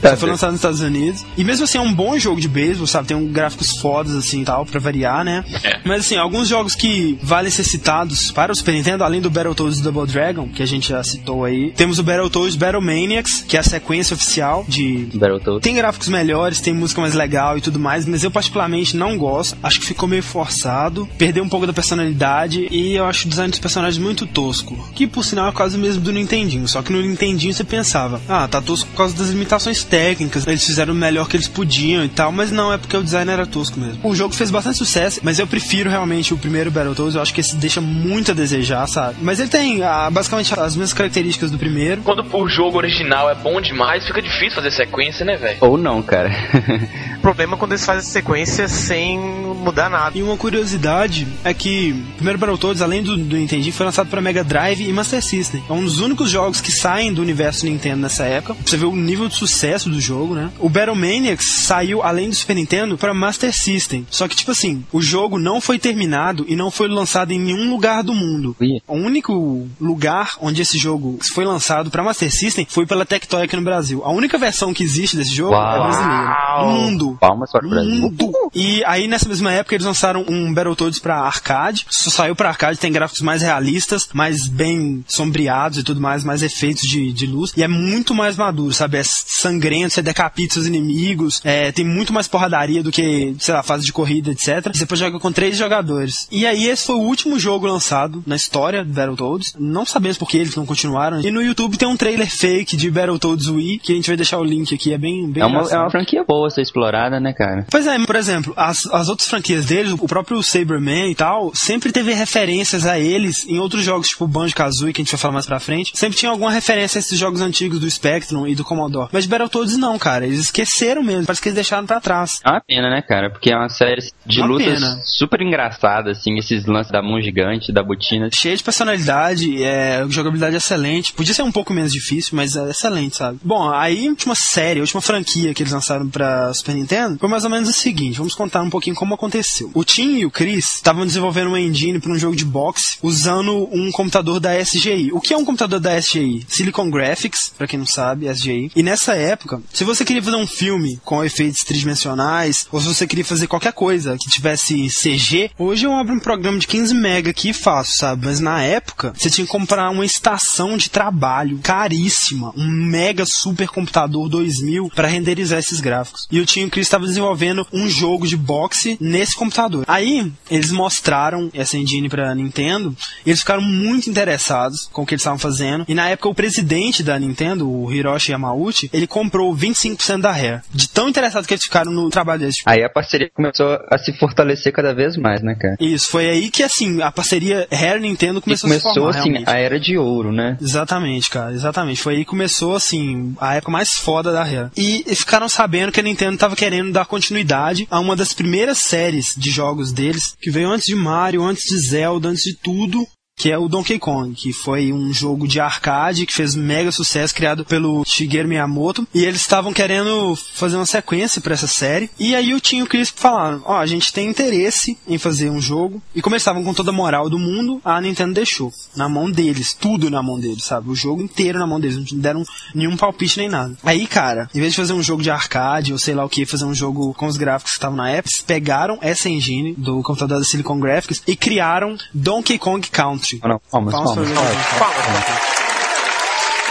Tá foi lançado nos Estados Unidos. E mesmo assim, é um bom jogo de beisebol, sabe? Tem um gráficos fodas, assim, e tal, pra variar, né? Mas, assim, alguns jogos que valem ser citados para o Super Nintendo, além do Battletoads Double Dragon, que a gente já citou aí, temos o Battletoads Battle Maniacs, que é a sequência oficial de Battletoads. tem gráficos melhores, tem música mais legal e tudo mais, mas eu particularmente não gosto. Acho que ficou meio forçado, perdeu um pouco da personalidade e eu acho o design dos personagens muito tosco. Que por sinal é quase o mesmo do Nintendinho, só que no Nintendinho você pensava, ah, tá tosco por causa das limitações técnicas, eles fizeram o melhor que eles podiam e tal, mas não, é porque o design era tosco mesmo. O jogo fez bastante sucesso, mas eu prefiro realmente o primeiro Battletoads, eu acho que esse deixa muito a desejar, sabe? Mas ele tem ah, basicamente as mesmas características do primeiro. Quando o jogo original é bom demais, fica difícil fazer sequência, né, velho? Ou não, cara. O problema é quando eles fazem sequência sem mudar nada. E uma curiosidade é que o primeiro Battletoads, além do, do Nintendo, foi lançado para Mega Drive e Master System. É um dos únicos jogos que saem do universo Nintendo nessa época. Pra você vê o nível de sucesso do jogo, né? O Battle Maniacs saiu, além do Super Nintendo, para Master System. Só que, tipo assim, o jogo não foi terminado e não foi lançado em nenhum lugar do mundo. Ih. O único lugar onde esse jogo foi lançado para Master System foi pela Tectoy aqui no Brasil. A única versão que existe desse jogo Uau. é brasileira. No mundo. Palmas para o Brasil. Mundo. E aí, nessa mesma época, eles lançaram um Battletoads pra arcade. Só saiu pra arcade, tem gráficos mais realistas, mais bem sombreados e tudo mais, mais efeitos de, de luz. E é muito mais maduro, sabe? É sangrento, você decapita seus inimigos, é, tem muito mais porradaria do que, sei lá, fase de corrida, etc. Você depois joga com três jogadores. E aí, esse foi o último jogo lançado na história do Battletoads. Não sabemos por que eles não continuaram. E no YouTube tem um trailer fake de Battletoads Wii, que a gente vai deixar o link aqui. É bem, bem É uma, é uma franquia boa ser explorada, né, cara? Pois é, por exemplo, as, as outras franquias deles, o próprio Saberman e tal, sempre teve referências a eles em outros jogos, tipo Banjo-Kazooie, que a gente vai falar mais pra frente. Sempre tinha alguma referência a esses jogos antigos do Spectrum e do Commodore. Mas Battletoads não, cara. Eles esqueceram mesmo. Parece que eles deixaram pra trás. É uma pena, né, cara? Porque é uma série de Uma lutas pena. super engraçada, assim, esses lances da mão gigante, da botina. Cheio de personalidade, é, jogabilidade excelente. Podia ser um pouco menos difícil, mas é excelente, sabe? Bom, aí a última série, a última franquia que eles lançaram pra Super Nintendo foi mais ou menos o seguinte: vamos contar um pouquinho como aconteceu. O Tim e o Chris estavam desenvolvendo uma engine para um jogo de boxe usando um computador da SGI. O que é um computador da SGI? Silicon Graphics, pra quem não sabe, SGI. E nessa época, se você queria fazer um filme com efeitos tridimensionais, ou se você queria fazer qualquer coisa que tivesse CG, hoje eu abro um programa de 15 mega aqui e faço, sabe? Mas na época, você tinha que comprar uma estação de trabalho caríssima, um mega super computador 2000 para renderizar esses gráficos. E o Tim e o Chris estavam desenvolvendo um jogo de boxe nesse computador. Aí, eles mostraram essa engine pra Nintendo, e eles ficaram muito interessados com o que eles estavam fazendo. E na época, o presidente da Nintendo, o Hiroshi Yamauchi, ele comprou 25% da Rare. De tão interessado que eles ficaram no trabalho deles. Aí a parceria começou a se fortalecer cada vez mais, né, cara? Isso, foi aí que, assim, a parceria Rare-Nintendo E começou, a se começou, formar, assim, realmente. a era de ouro, né? Exatamente, cara, exatamente. Foi aí que começou, assim, a época mais foda da Rare. E, e ficaram sabendo que a Nintendo tava querendo dar continuidade a uma das primeiras séries de jogos deles, que veio antes de Mario, antes de Zelda, antes de tudo, que é o Donkey Kong, que foi um jogo de arcade que fez mega sucesso, criado pelo Shigeru Miyamoto, e eles estavam querendo fazer uma sequência para essa série. E aí o Tim e o Chris falaram: Ó, oh, a gente tem interesse em fazer um jogo, e como eles estavam com toda a moral do mundo, a Nintendo deixou na mão deles, tudo na mão deles, sabe? O jogo inteiro na mão deles, não deram nenhum palpite nem nada. Aí, cara, em vez de fazer um jogo de arcade ou sei lá o que, fazer um jogo com os gráficos que estavam na época, pegaram essa engine do computador da Silicon Graphics e criaram Donkey Kong Country. Não, palmas, palmas, palmas, palmas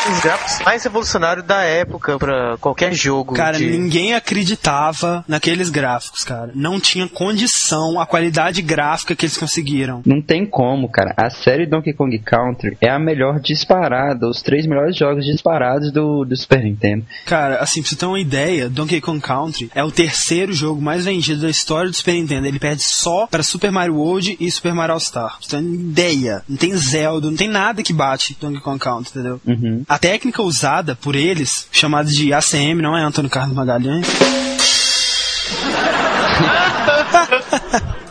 os gráficos mais revolucionários da época para qualquer jogo. Cara, de... ninguém acreditava naqueles gráficos, cara. Não tinha condição a qualidade gráfica que eles conseguiram. Não tem como, cara. A série Donkey Kong Country é a melhor disparada, os três melhores jogos disparados do, do Super Nintendo. Cara, assim, pra você ter uma ideia, Donkey Kong Country é o terceiro jogo mais vendido da história do Super Nintendo. Ele perde só para Super Mario World e Super Mario All Star. Você tem ideia. Não tem Zelda, não tem nada que bate Donkey Kong Country, entendeu? Uhum. A técnica usada por eles, chamada de ACM, não é Antônio Carlos Magalhães.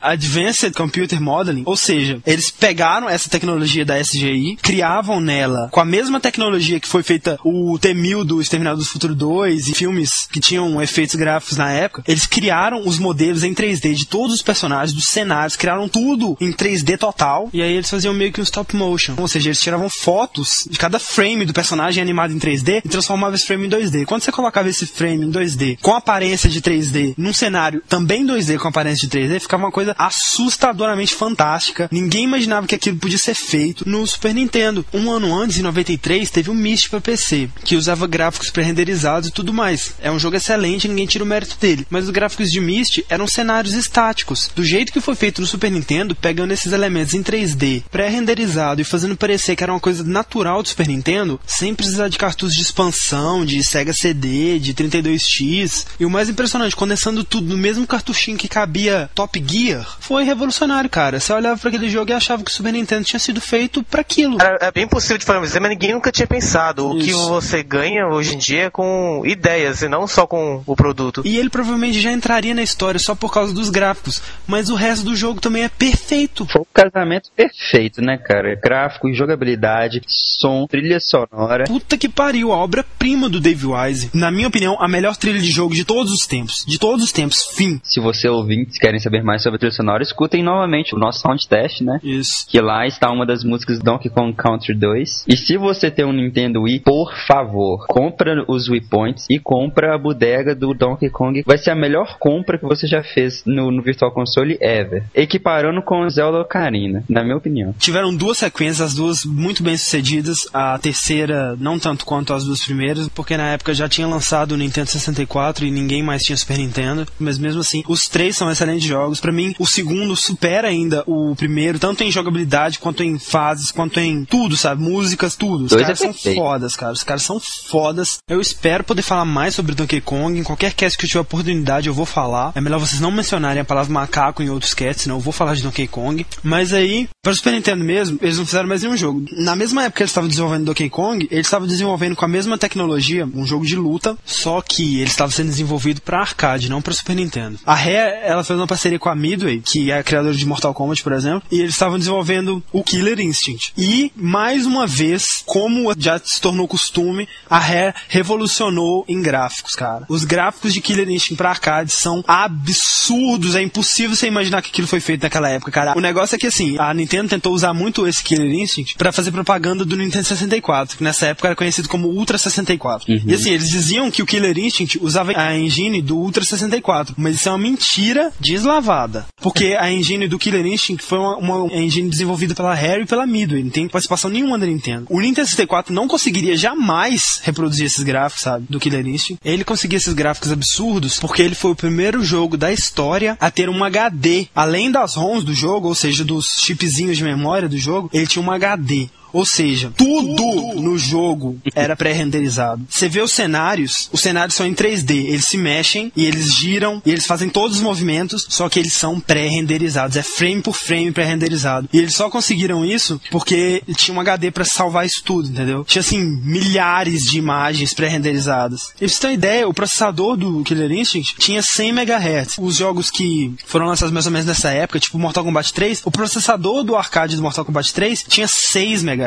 Advanced Computer Modeling, ou seja, eles pegaram essa tecnologia da SGI, criavam nela com a mesma tecnologia que foi feita o T-1000 do Exterminador do Futuro 2 e filmes que tinham efeitos gráficos na época, eles criaram os modelos em 3D de todos os personagens, dos cenários, criaram tudo em 3D total, e aí eles faziam meio que um stop motion, ou seja, eles tiravam fotos de cada frame do personagem animado em 3D e transformavam esse frame em 2D. Quando você colocava esse frame em 2D com aparência de 3D num cenário também 2D com aparência de 3D, ficava uma coisa assustadoramente fantástica. Ninguém imaginava que aquilo podia ser feito no Super Nintendo. Um ano antes, em 93, teve o Myst para PC, que usava gráficos pré-renderizados e tudo mais. É um jogo excelente, ninguém tira o mérito dele. Mas os gráficos de Myst eram cenários estáticos. Do jeito que foi feito no Super Nintendo, pegando esses elementos em 3D, pré-renderizado e fazendo parecer que era uma coisa natural do Super Nintendo, sem precisar de cartuchos de expansão, de Sega CD, de 32X. E o mais impressionante, condensando tudo no mesmo cartuchinho que cabia Top Gear, foi revolucionário, cara. Você olhava para aquele jogo e achava que o Super Nintendo tinha sido feito para aquilo. É, é, bem possível de fazer, mas ninguém nunca tinha pensado. Isso. O que você ganha hoje em dia é com ideias e não só com o produto. E ele provavelmente já entraria na história só por causa dos gráficos, mas o resto do jogo também é perfeito. Foi um casamento perfeito, né, cara? Gráfico, jogabilidade, som, trilha sonora. Puta que pariu, a obra-prima do Dave Wise. Na minha opinião, a melhor trilha de jogo de todos os tempos. De todos os tempos, fim. Se você ouvintes querem saber mais sobre a trilha sonora, escutem novamente o nosso sound test, né? Isso. Que lá está uma das músicas do Donkey Kong Country 2. E se você tem um Nintendo Wii, por favor, compra os Wii Points e compra a bodega do Donkey Kong. Vai ser a melhor compra que você já fez no, no Virtual Console ever. Equiparando com o Zelda Ocarina, na minha opinião. Tiveram duas sequências, as duas muito bem sucedidas. A terceira, não tanto quanto as duas primeiras, porque na época já tinha lançado o Nintendo 64 e ninguém mais tinha Super Nintendo. Mas mesmo assim, os três são excelentes jogos. Para mim, o segundo supera ainda o primeiro, tanto em jogabilidade, quanto em fases, quanto em tudo, sabe? Músicas, tudo. Os Dois caras é são perfeito. fodas, cara. Os caras são fodas. Eu espero poder falar mais sobre Donkey Kong. Em qualquer cast que eu tiver oportunidade, eu vou falar. É melhor vocês não mencionarem a palavra macaco em outros casts, senão eu vou falar de Donkey Kong. Mas aí, para o Super Nintendo mesmo, eles não fizeram mais nenhum jogo. Na mesma época que eles estavam desenvolvendo Donkey Kong, eles estavam desenvolvendo com a mesma tecnologia um jogo de luta, só que ele estava sendo desenvolvido para arcade, não para Super Nintendo. A Rare, ela fez uma parceria com a Midway, que é a criadora de Mortal Kombat, por exemplo, e eles estavam desenvolvendo o Killer Instinct. E, mais uma vez, como já se tornou costume, a Rare revolucionou em gráficos, cara. Os gráficos de Killer Instinct para arcade são absurdos, é impossível você imaginar que aquilo foi feito naquela época, cara. O negócio é que, assim, a Nintendo tentou usar muito esse Killer Instinct para fazer propaganda do Nintendo 64, que nessa época era conhecido como Ultra 64. Uhum. E assim, eles diziam que o Killer Instinct usava a engine do Ultra 64, mas isso é uma mentira deslavada. Porque a engine do Killer Instinct foi uma, uma engine desenvolvida pela Rare e pela Midway, não tem participação nenhuma da Nintendo. O Nintendo 64 não conseguiria jamais reproduzir esses gráficos, sabe, do Killer Instinct. Ele conseguia esses gráficos absurdos porque ele foi o primeiro jogo da história a ter um HD. Além das ROMs do jogo, ou seja, dos chipzinhos de memória do jogo, ele tinha um HD. Ou seja, tudo no jogo era pré-renderizado. Você vê os cenários, os cenários são em 3D, eles se mexem e eles giram e eles fazem todos os movimentos, só que eles são pré-renderizados, é frame por frame pré-renderizado. E eles só conseguiram isso porque tinha um HD para salvar isso tudo, entendeu? Tinha assim milhares de imagens pré-renderizadas. E pra você ter uma ideia, o processador do Killer Instinct tinha 100 MHz. Os jogos que foram lançados mais ou menos nessa época, tipo Mortal Kombat 3, o processador do arcade do Mortal Kombat 3 tinha 6 MHz.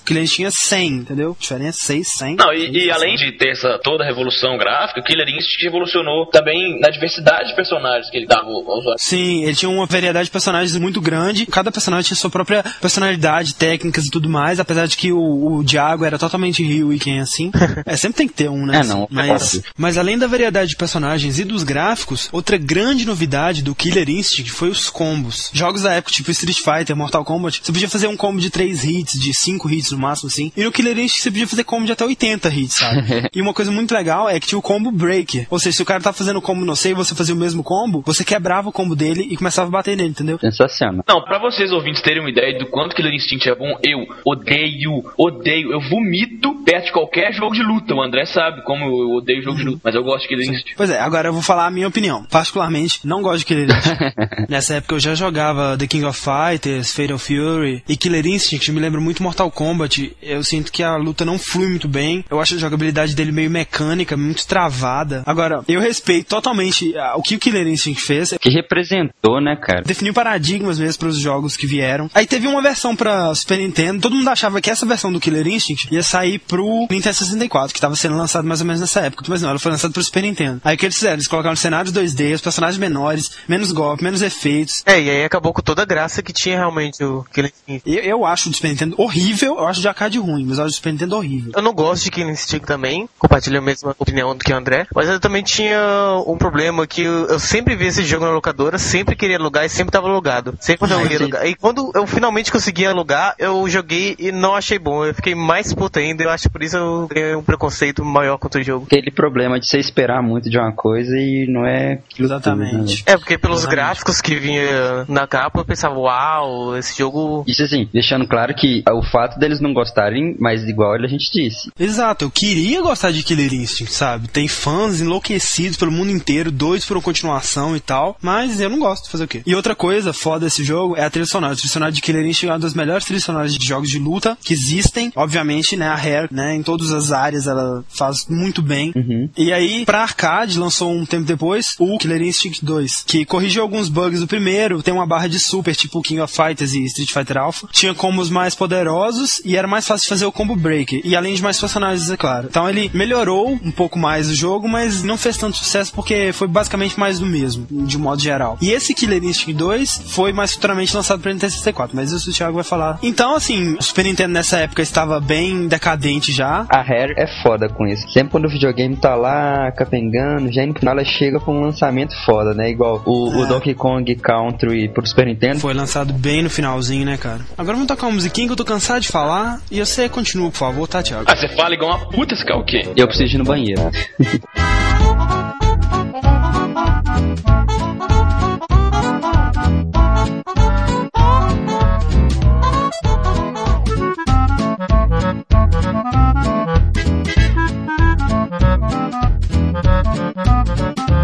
O Killer Instinct tinha 100, entendeu? Diferença 6, 100. Não, e, e além de ter essa toda a revolução gráfica, o Killer Instinct revolucionou também na diversidade de personagens que ele dava ao usuário. Sim, ele tinha uma variedade de personagens muito grande. Cada personagem tinha sua própria personalidade, técnicas e tudo mais. Apesar de que o, o Diago era totalmente Ryu e quem assim. É, sempre tem que ter um, né? É, não, Mas, claro. mas além da variedade de personagens e dos gráficos, outra grande novidade do Killer Instinct foi os combos. Jogos da época, tipo Street Fighter, Mortal Kombat, você podia fazer um combo de 3 hits, de 5 hits no máximo, assim. E no Killer Instinct você podia fazer combo de até 80 hits, sabe? e uma coisa muito legal é que tinha o combo breaker. Ou seja, se o cara tá fazendo combo no sei e você fazia o mesmo combo, você quebrava o combo dele e começava a bater nele, entendeu? Sensacional. Não, pra vocês ouvintes terem uma ideia do quanto Killer Instinct é bom, eu odeio, odeio, eu vomito perto de qualquer jogo de luta. O André sabe como eu odeio jogo de luta, mas eu gosto de Killer Instinct. Pois é, agora eu vou falar a minha opinião. Particularmente, não gosto de Killer Instinct. Nessa época eu já jogava The King of Fighters, Fatal Fury e Killer Instinct me lembra muito Mortal Kombat. Eu sinto que a luta não flui muito bem. Eu acho a jogabilidade dele meio mecânica, muito travada. Agora, eu respeito totalmente ah, o que o Killer Instinct fez. Que representou, né, cara? Definiu paradigmas mesmo para os jogos que vieram. Aí teve uma versão pra Super Nintendo. Todo mundo achava que essa versão do Killer Instinct ia sair pro Nintendo 64, que tava sendo lançado mais ou menos nessa época. Mas não, ela foi lançada pro Super Nintendo. Aí o que eles fizeram? Eles colocaram cenários 2D, os personagens menores, menos golpe, menos efeitos. É, e aí acabou com toda a graça que tinha realmente o Killer Instinct. Eu, eu acho o Super Nintendo horrível, eu acho o de arcade ruim, mas eu acho o Super Nintendo horrível. Eu não gosto de Killer Instinct também, compartilho a mesma opinião do que o André, mas eu também tinha um problema que eu, eu sempre vi esse jogo na locadora, sempre queria alugar e sempre tava alugado. Sempre quando eu ia alugar. E quando eu finalmente consegui alugar, eu joguei e não achei bom. Eu fiquei mais puto ainda, eu acho que por isso eu ganhei um preconceito maior contra o jogo. Aquele problema de você esperar muito de uma coisa e não é aquilo tudo, Exatamente. né? É, porque pelos Exatamente. gráficos que vinha na capa, eu pensava, uau, esse jogo Isso assim, deixando claro que o fato deles não gostarem, mas igual a gente disse, Exato, eu queria gostar de Killer Instinct, sabe? Tem fãs enlouquecidos pelo mundo inteiro, doidos por uma continuação e tal, mas eu não gosto, fazer o quê? E outra coisa foda desse jogo é a trilha sonora. A trilha sonora de Killer Instinct é uma das melhores trilhas sonoras de jogos de luta que existem. Obviamente, né, a Rare, né, em todas as áreas ela faz muito bem. E aí, pra arcade, lançou um tempo depois o Killer Instinct 2, que corrigiu alguns bugs do primeiro, tem uma barra de super, tipo King of Fighters e Street Fighter Alpha. Tinha combos mais poderosos e era mais fácil fazer o combo break. E além de mais personagens, é claro. Então ele melhorou um pouco mais o jogo, mas não fez tanto sucesso porque foi basicamente mais do mesmo, de um modo geral. E esse Killer Instinct 2 foi mais futuramente lançado para Nintendo 64, mas isso o Thiago vai falar. Então, assim, o Super Nintendo nessa época estava bem decadente já. a Rare é foda com isso. Sempre quando o videogame tá lá capengando, já no final ela chega com um lançamento foda, né? Igual o, o É. Donkey Kong Country pro Super Nintendo. Foi lançado bem no finalzinho, né, cara? Agora vamos tocar uma musiquinha que eu tô cansado de falar e você continua, por favor, tá, Thiago? Ah, você fala igual uma puta, quê? Eu preciso ir no banheiro.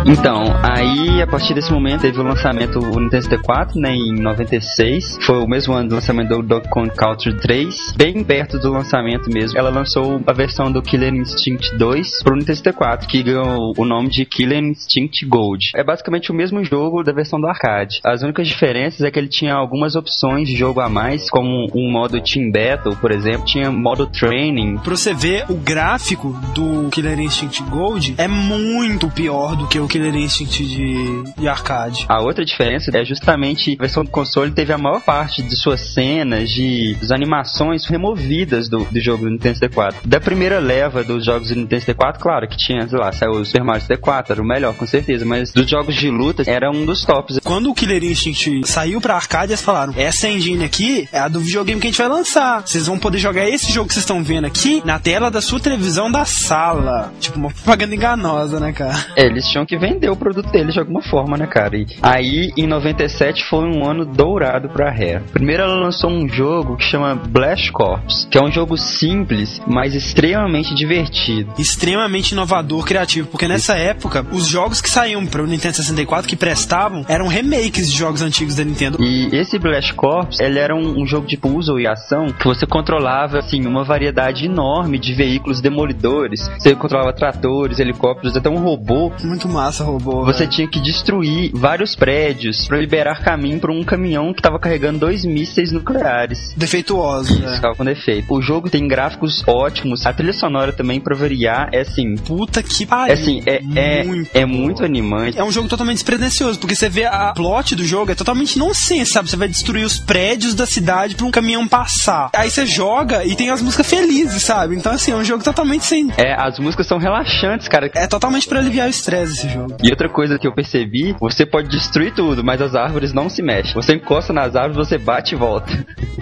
Então, aí a partir desse momento teve o lançamento do Nintendo 64, né, em 96. Foi o mesmo ano do lançamento do Donkey Kong Country 3, bem perto do lançamento mesmo. Ela lançou a versão do Killer Instinct 2 pro Nintendo 64, que ganhou o nome de Killer Instinct Gold. É basicamente o mesmo jogo da versão do arcade. As únicas diferenças é que ele tinha algumas opções de jogo a mais, como um modo Team Battle, por exemplo, tinha modo Training, Pra você ver, o gráfico do Killer Instinct Gold é muito pior do que o Killer Instinct de, de arcade. A outra diferença é justamente a versão do console teve a maior parte de suas cenas, de das animações removidas do, do jogo do Nintendo 64. Da primeira leva dos jogos do Nintendo 64, claro que tinha, sei lá, saiu o Super Mario 64, era o melhor, com certeza, mas dos jogos de luta era um dos tops. Quando o Killer Instinct saiu pra arcade, eles falaram: essa engine aqui é a do videogame que a gente vai lançar. Vocês vão poder jogar esse jogo que vocês estão vendo aqui na tela da sua televisão da sala. Tipo, uma propaganda enganosa, né, cara? É, eles tinham que vender o produto deles de alguma forma, né, cara? E aí, em 97, foi um ano dourado pra Rare. Primeiro ela lançou um jogo que chama Blast Corps, que é um jogo simples, mas extremamente divertido. Extremamente inovador, criativo, porque nessa época, os jogos que saíam para o Nintendo 64 que prestavam eram remakes de jogos antigos da Nintendo. E esse Blast Corps, ele era um, um jogo de puzzle e ação que você controlava, assim, uma variedade enorme de veículos demolidores. Você controlava tratores, helicópteros, até um robô. Muito massa, robô. Você velho. tinha que destruir vários prédios para liberar caminho para um caminhão que estava carregando dois mísseis nucleares. defeituoso, né? Ficava com defeito. O jogo tem gráficos ótimos. A trilha sonora também, pra variar, é assim. Puta que É pariu. assim, é, é, Muito é boa. muito animante. É um jogo totalmente despretensioso, porque você vê a plot do jogo é totalmente nonsense, sabe? Você vai destruir os prédios da cidade pra um caminhão passar. Aí você joga e tem as músicas felizes, sabe? Então, assim, é um jogo totalmente sem. É, as músicas são relaxantes, cara. É totalmente pra aliviar o estresse esse jogo. E outra coisa que eu percebi, você pode destruir tudo, mas as árvores não se mexem. Você encosta nas árvores, você bate e volta.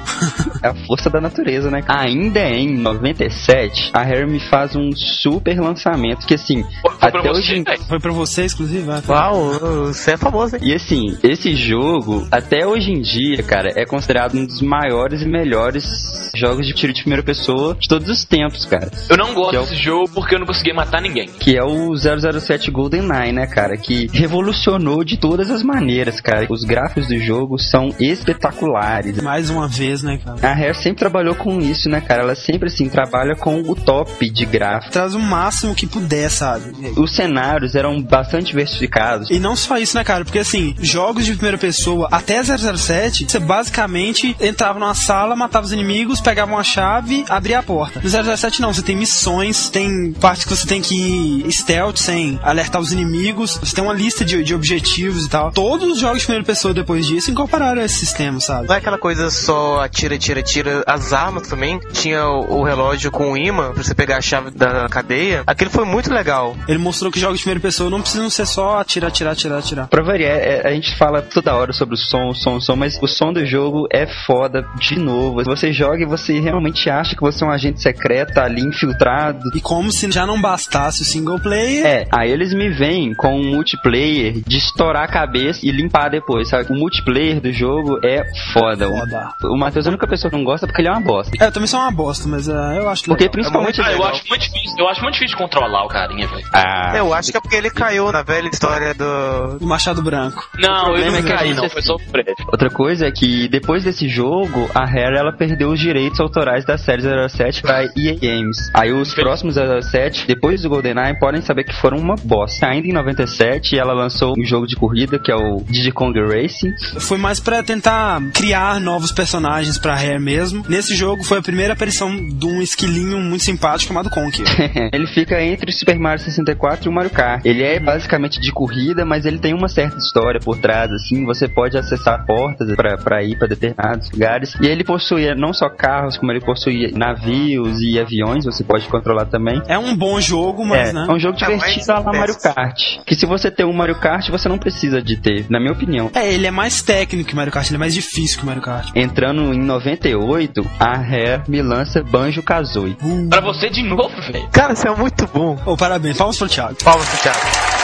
é a força da natureza, né? Ainda em 97, a me faz um super lançamento que assim, Foi até pra hoje você, em. Foi pra você, exclusivo? é? Uau, você é famoso, hein? E assim, esse jogo, até hoje em dia, cara, é considerado um dos maiores e melhores jogos de tiro de primeira pessoa de todos os tempos, cara. Eu não gosto é o- desse jogo porque eu não consegui matar ninguém. Que é o 007 GoldenEye, né, cara? Que revolucionou de todas as maneiras, cara. Os gráficos do jogo são espetaculares. Mais uma vez, né, cara? A Rare sempre trabalhou com isso, né, cara? Ela sempre, assim, trabalha com o top de gráfico. Traz o máximo que puder, sabe? Os cenários eram bastante diversificados. E não só isso, né, cara? Porque assim, jogos de primeira pessoa até 007, você basicamente entrava numa sala, matava os inimigos, pegava uma chave, abria a porta. No 007 não, você tem missões, tem partes que você tem que ir stealth sem alertar os inimigos, você tem uma lista de, de objetivos e tal. Todos os jogos de primeira pessoa depois disso incorporaram esse sistema, sabe? Não é aquela coisa só atira, atira, atira. As armas também. Tinha o, o relógio com o imã pra você pegar a chave da cadeia. Aquilo foi muito legal. Ele mostrou que jogos de primeira pessoa não precisam ser só atirar, atirar, atirar, atirar. Pra variar, é- a gente fala toda hora sobre o som, o som, o som, mas o som do jogo é foda de novo. Você joga e você realmente acha que você é um agente secreto ali infiltrado. E como se já não bastasse o single player, É, aí eles me vêm com um multiplayer de estourar a cabeça e limpar depois, sabe? O multiplayer do jogo é foda. Foda. O Matheus é a única pessoa que não gosta porque ele é uma bosta. É, eu também sou uma bosta, mas ah, eu acho que Porque legal. principalmente. Ah, eu acho muito difícil. Eu acho muito difícil controlar o carinha, velho. Ah, Eu acho que é porque ele caiu na velha história do. do Machado Branco. Não, eu problema não é que caí, não. é Foi só prédio. Outra coisa é que depois desse jogo, a Rare ela perdeu os direitos autorais da série 07 pra EA Games. Aí os próximos 07, depois do GoldenEye, podem saber que foram uma bosta. Ainda em 97, ela lançou um jogo de corrida que é o Diddy Kong Racing. Foi mais pra tentar criar novos personagens pra Rare mesmo. Nesse jogo foi a primeira aparição de um esquilinho muito simpático chamado Conker. ele fica entre Super Mario 64 e o Mario Kart. Ele é basicamente de corrida, mas ele tem uma certa história por trás, assim. Você pode acessar portas pra, pra ir pra determinados lugares. E ele possui não só carros, como ele possui navios e aviões, você pode controlar também. É um bom jogo, mas É, né? é um jogo mais divertido a la Mario festa. Kart. Que se você tem um Mario Kart, você não precisa de ter, na minha opinião. É, ele é mais técnico que Mario Kart, ele é mais difícil que Mario Kart. Entrando em 98, a Rare me lança Banjo Kazooie. Pra você de novo, velho. Cara, isso é muito bom. Ô, parabéns, palmas pro Thiago. Palmas pro Thiago.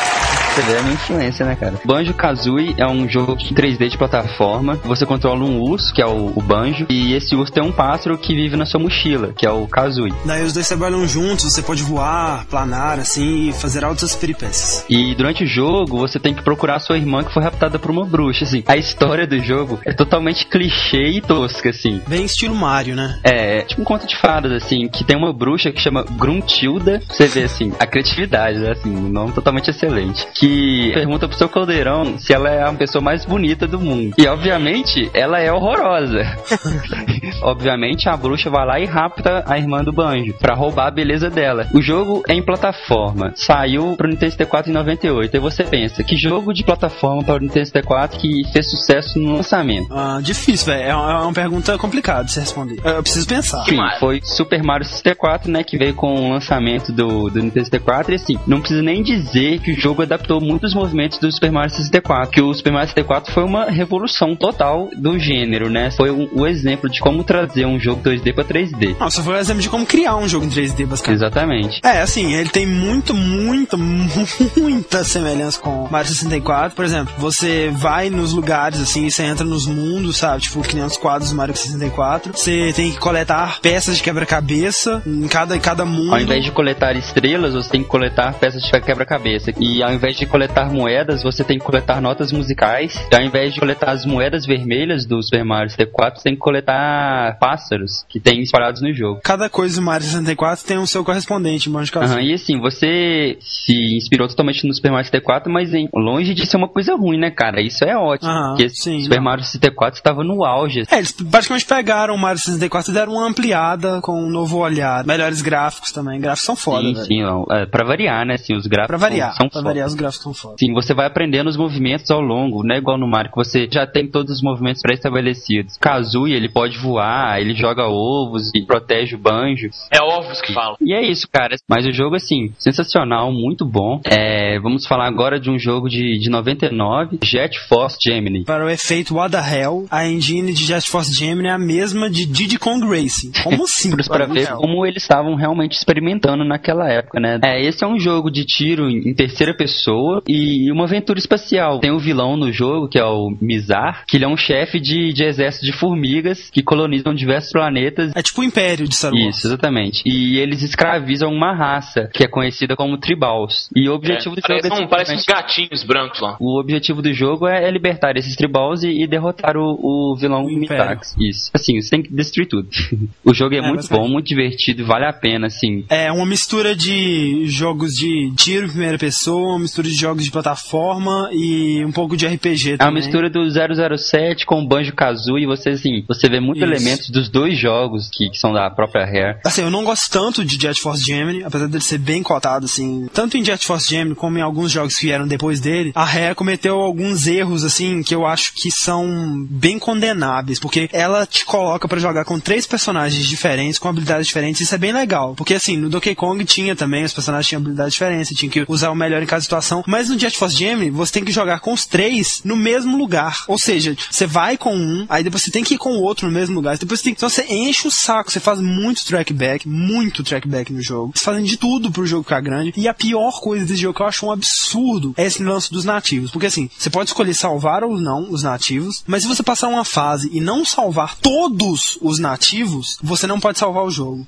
Você vê a minha influência, né, cara? Banjo Kazooie é um jogo em 3D de plataforma. Você controla um urso, que é o, o Banjo, e esse urso tem um pássaro que vive na sua mochila, que é o Kazooie. Daí os dois trabalham juntos, você pode voar, planar, assim, e fazer altas peripécias. E durante o jogo, você tem que procurar a sua irmã que foi raptada por uma bruxa, assim. A história do jogo é totalmente clichê e tosca, assim. Bem estilo Mario, né? É, é tipo um conto de fadas, assim, que tem uma bruxa que chama Gruntilda. Você vê, assim, a criatividade, né, assim, um nome totalmente excelente. Que pergunta pro seu caldeirão se ela é a pessoa mais bonita do mundo. E, obviamente, ela é horrorosa. obviamente, a bruxa vai lá e rapta a irmã do Banjo pra roubar a beleza dela. O jogo é em plataforma. Saiu pro Nintendo 64 em 98. Aí você pensa, que jogo de plataforma para o Nintendo 64 que fez sucesso no lançamento? Ah, difícil, velho. É, uma- é uma pergunta complicada de se responder. Eu preciso pensar. Sim, foi Super Mario 64, né, que veio com o lançamento do, do Nintendo 64, e assim, não precisa nem dizer que o jogo adaptou muitos movimentos do Super Mario 64, que o Super Mario 64 foi uma revolução total do gênero, né? Foi o exemplo de como trazer um jogo 2D para 3D. Nossa, foi um exemplo de como criar um jogo em 3D, basicamente. Exatamente. É, assim, ele tem muito, muito, muita semelhança com Mario 64. Por exemplo, você vai nos lugares, assim, você entra nos mundos, sabe? Tipo, que nem os quadros do Mario 64. Você tem que coletar peças de quebra-cabeça em cada, em cada mundo. Ao invés de coletar estrelas, você tem que coletar peças de quebra-cabeça. E ao invés de coletar moedas, você tem que coletar notas musicais. E ao invés de coletar as moedas vermelhas do Super Mario 64, você tem que coletar pássaros que tem espalhados no jogo. Cada coisa do Mario 64 tem o seu correspondente, em Banjo Uhum, e assim, você se inspirou totalmente no Super Mario 64, mas em, longe de ser uma coisa ruim, né, cara? Isso é ótimo. Aham, porque sim, Super não. Mario 64 estava no auge. É, eles praticamente pegaram o Mario 64 e deram uma ampliada com um novo olhar. Melhores gráficos também. Gráficos são foda, sim, velho. sim, ó, é, pra variar, né? Assim, os gráficos Pra variar, são pra foda. variar, os gráficos Sim, você vai aprendendo os movimentos ao longo, não é igual no Mario que você já tem todos os movimentos pré-estabelecidos. Kazooie, ele pode voar, ele joga ovos e protege o banjo. É ovos que falam. E é isso, cara. Mas o jogo, assim, sensacional, muito bom. É, vamos falar agora de um jogo de, de 99, Jet Force Gemini. Para o efeito What the Hell, a engine de Jet Force Gemini é a mesma de Diddy Kong Racing. Como assim? Para ver como eles estavam realmente experimentando naquela época, né? É, esse é um jogo de tiro em terceira pessoa e uma aventura espacial. Tem o vilão no jogo, que é o Mizar, que ele é um chefe de, de exército de formigas que colonizam diversos planetas É tipo o Império de Star Wars. Isso, exatamente. E eles escravizam uma raça que é conhecida como tribals. E o objetivo do É, parece, jogo é um, parece uns gatinhos brancos lá. o objetivo do jogo é é libertar esses tribals e, e derrotar o, o vilão O Império. Mitax. Isso. Assim, você tem que destruir tudo. o jogo é, É, muito bom, muito divertido, vale a pena, assim. É uma mistura de jogos de tiro em primeira pessoa, uma mistura de jogos de plataforma e um pouco de RPG É uma também. mistura do 007 com o Banjo Kazooie e você, assim, você vê muitos elementos dos dois jogos que, que são da própria Rare. Assim, eu não gosto tanto de Jet Force Gemini, apesar dele ser bem cotado, assim. Tanto em Jet Force Gemini como em alguns jogos que vieram depois dele, a Rare cometeu alguns erros, assim, que eu acho que são bem condenáveis, porque ela te coloca pra jogar com três personagens diferentes, com habilidades diferentes, isso é bem legal. Porque, assim, no Donkey Kong tinha também, os personagens tinham habilidades diferentes, tinha que usar o melhor em cada situação, mas no Jet Force Gemini, você tem que jogar com os três no mesmo lugar. Ou seja, você vai com um, aí depois você tem que ir com o outro no mesmo lugar, depois você tem que... Então você enche o saco, você faz muito trackback, muito trackback no jogo. Eles fazem de tudo pro jogo ficar grande. E a pior coisa desse jogo que eu acho um absurdo é esse lance dos nativos. Porque assim, você pode escolher salvar ou não os nativos, mas se você passar uma fase e não salvar todos os nativos, você não pode salvar o jogo.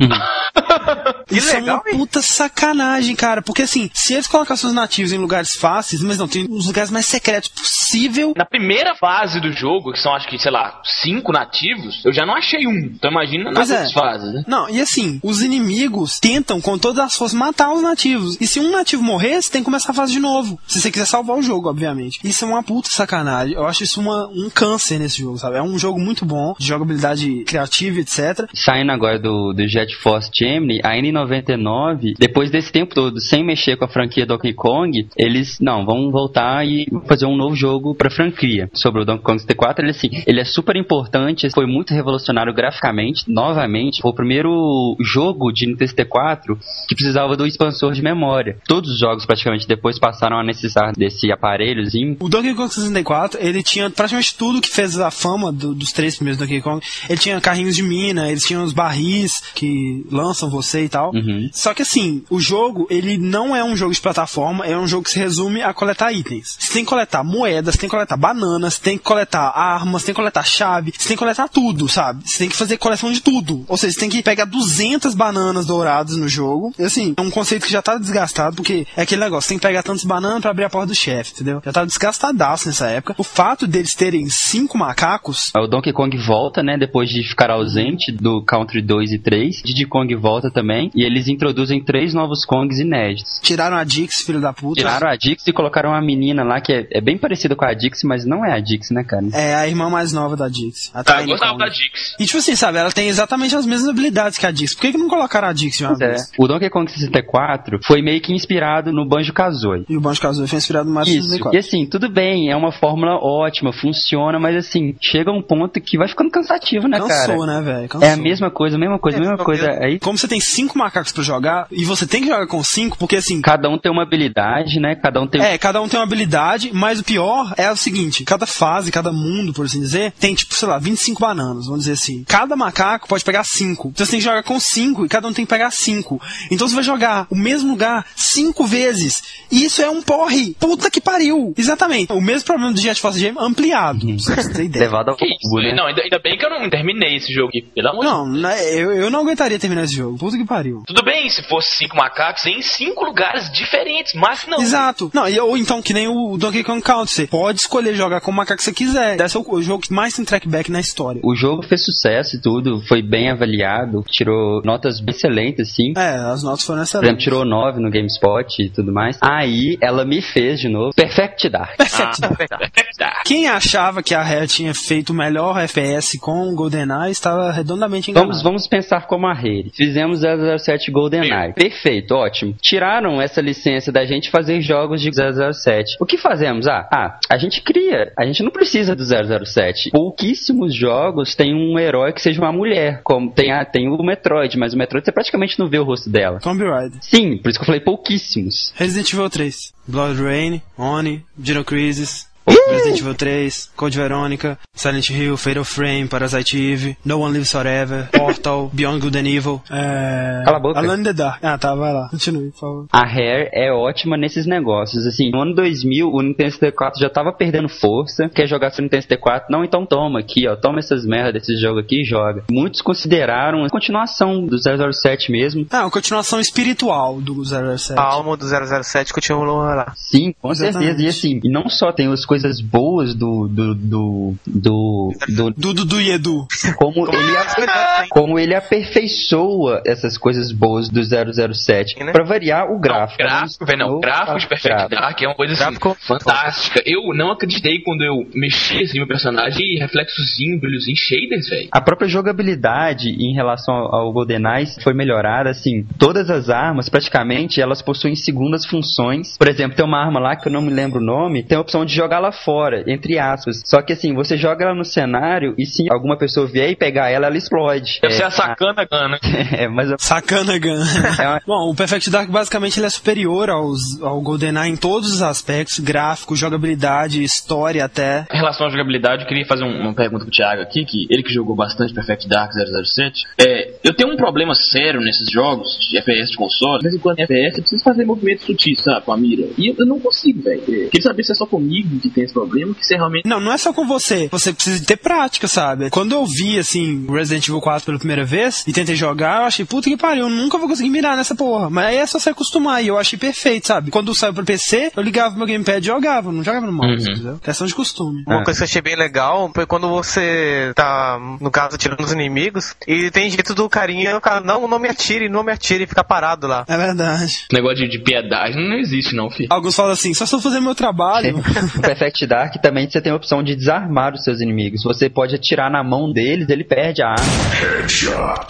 Que Isso legal, é uma puta sacanagem, cara. Porque assim, se eles colocassem os nativos em lugares fáceis, mas não, tem os lugares mais secretos possível. Na primeira fase do jogo, que são acho que, sei lá, cinco nativos, eu já não achei um. Então imagina nas é. outras fases, né? Não, e assim, os inimigos tentam com todas as forças matar os nativos. E se um nativo morrer, você tem que começar a fase de novo. Se você quiser salvar o jogo, obviamente. Isso é uma puta sacanagem. Eu acho isso uma, um câncer nesse jogo, sabe? É um jogo muito bom, de jogabilidade criativa, etc. Saindo agora do, do Jet Force Gemini, a N99, depois desse tempo todo, sem mexer com a franquia Donkey Kong, eles, não, vão voltar e fazer um novo jogo pra franquia. Sobre o Donkey Kong 64, ele, assim, ele é super importante, foi muito revolucionário graficamente, novamente, foi o primeiro jogo de Nintendo 64 que precisava do expansor de memória. Todos os jogos, praticamente, depois passaram a necessitar desse aparelhozinho. O Donkey Kong 64, ele tinha praticamente tudo que fez a fama do- dos três primeiros Donkey Kong. Ele tinha carrinhos de mina, eles tinham os barris que lançam você e tal. Uhum. Só que assim, o jogo, ele não é um jogo de plataforma, é um jogo que se resume a coletar itens. Você tem que coletar moedas, tem que coletar bananas, tem que coletar armas, tem que coletar chave, você tem que coletar tudo, sabe? Você tem que fazer coleção de tudo. Ou seja, você tem que pegar 200 bananas douradas no jogo. E assim, é um conceito que já tá desgastado, porque é aquele negócio, tem que pegar tantas bananas pra abrir a porta do chefe, entendeu? Já tá desgastadaço nessa época. O fato deles terem cinco macacos O Donkey Kong volta, né? Depois de ficar ausente do Country 2 e 3. Diddy Kong volta também. E eles introduzem três novos Kongs inéditos. tiraram a Dix, filho da puta. Tiraram a Dix e colocaram uma menina lá que é, é bem parecida com a Dix, mas não é a Dix, né, cara? É a irmã mais nova da Dix. A Ah, eu gostava da Dix. E tipo assim, sabe, ela tem exatamente as mesmas habilidades que a Dix. Por que, que não colocaram a Dix de uma Pois é. vez? O Donkey Kong 64 foi meio que inspirado no Banjo Kazooie. E o Banjo Kazooie foi inspirado no Mario Isso. 64. E assim, tudo bem, é uma fórmula ótima, funciona, mas assim, chega um ponto que vai ficando cansativo, né, cara? Cansou, né, velho? Cansou. É a mesma coisa, mesma coisa, É, mesma coisa. mesmo. Aí Como você tem cinco macacos pra jogar, e você tem que jogar com cinco, porque assim, cada um tem uma habilidade, né? Né? Cada um tem É, cada um tem uma habilidade, mas o pior é o seguinte: cada fase, cada mundo, por assim dizer, tem, tipo, sei lá, 25 bananas, vamos dizer assim. Cada macaco pode pegar 5. Então você tem que jogar com 5 e cada um tem que pegar 5. Então você vai jogar o mesmo lugar 5 vezes. E isso é um porre. Puta que pariu. Exatamente. O mesmo problema do Jet Force Jam ampliado. Você ter ideia. levado ao Que isso? fogo, né? Não, ainda, ainda bem que eu não terminei esse jogo aqui. Pelo amor de Não, né, eu, eu não aguentaria terminar esse jogo. Puta que pariu. Tudo bem se fosse cinco macacos em cinco lugares diferentes, mas não. Exato. Não, e, ou então que nem o Donkey Kong Country. Você pode escolher jogar com o macaco que você quiser. Esse é o, o jogo que mais tem trackback na história. O jogo fez sucesso e tudo, foi bem avaliado, tirou notas bem excelentes, assim. É, as notas foram Por exemplo, excelentes. tirou 9 no GameSpot e tudo mais. Aí ela me fez de novo Perfect Dark. Perfect. Tá. Quem achava que a Rare tinha feito o melhor FPS com o GoldenEye estava redondamente enganado. Vamos, vamos pensar como a rede. Fizemos 007 GoldenEye. Perfeito, ótimo. Tiraram essa licença da gente fazer jogos de 007. O que fazemos? Ah, ah, a gente cria. A gente não precisa do 007. Pouquíssimos jogos têm um herói que seja uma mulher. Como tem, a, tem o Metroid, mas o Metroid você praticamente não vê o rosto dela. Tomb Raider. Sim, por isso que eu falei pouquíssimos. Resident Evil 3. Blood Rain, Oni, Dino Crisis. Resident Evil 3, Code Veronica, Silent Hill, Fatal Frame, Parasite Eve, No One Lives Forever, Portal, Beyond Good and Evil, é... Cala a boca. Alone in the Dark. Ah, tá, vai lá. Continue, por favor. A Rare é ótima nesses negócios. Assim, no ano 2000, o Nintendo 64 já tava perdendo força. Quer jogar seu Nintendo 64? Não, então toma aqui, ó. Toma essas merdas desse jogo aqui e joga. Muitos consideraram a continuação do 007 mesmo. Ah, uma continuação espiritual do 007. A alma do 007 continua lá. Sim, com Exatamente. certeza. E assim, e não só tem as coisas boas do. do. do. do. do- Do Dudu e Edu. como, ele, a- como ele aperfeiçoa essas coisas boas do 007. Né? Pra variar o Não, gráfico. gráfico, velho, não. O Gráfico de Perfect gráfico. Dark é uma coisa assim, Gráfico- fantástica. Eu não acreditei quando eu mexi assim no personagem e reflexozinho, brilhozinho, shaders, velho. A própria jogabilidade em relação ao, ao GoldenEye foi melhorada, assim, todas as armas, praticamente, elas possuem segundas funções. Por exemplo, tem uma arma lá que eu não me lembro o nome, tem a opção de jogar lá fora, entre aspas. Só que assim, você joga ela no cenário e se alguma pessoa vier e pegar ela, ela explode. Deve é, ser a sacana gana. é, mas eu- Sacana Gun. É uma- Bom, o Perfect Dark basicamente ele é superior aos, ao GoldenEye em todos os aspectos, gráfico, jogabilidade, história até. Em relação à jogabilidade, eu queria fazer um- uma pergunta pro Thiago aqui, que ele que jogou bastante Perfect Dark 007. É, eu tenho um problema sério nesses jogos de FPS de console. De vez em quando em FPS eu preciso fazer movimentos sutis, sabe, com a mira. E eu, eu não consigo, velho. É, Queria saber se é só comigo que tem esse problema, que se é realmente... Não, não é só com você. Você precisa ter prática, sabe? Quando eu vi, assim, Resident Evil 4 pela primeira vez e tentei jogar, eu achei, puta que pariu, eu nunca vou conseguir mirar nessa porra. Mas aí é só se acostumar e eu achei perfeito, sabe? Quando saiu pro PC, eu ligava meu gamepad e jogava, não jogava no mouse, Uhum. entendeu? Questão de costume. Uma Ah. coisa que eu achei bem legal foi quando você tá, no caso, atirando os inimigos, e tem jeito do carinha, o cara, não, não me atire, não me atire, e fica parado lá. É verdade. Negócio de, de piedade não existe, não, filho. Alguns falam assim, só estou fazendo meu trabalho. Perfect Dark também você tem a opção de desarmar os seus inimigos. Você pode atirar na mão deles, ele perde a arma.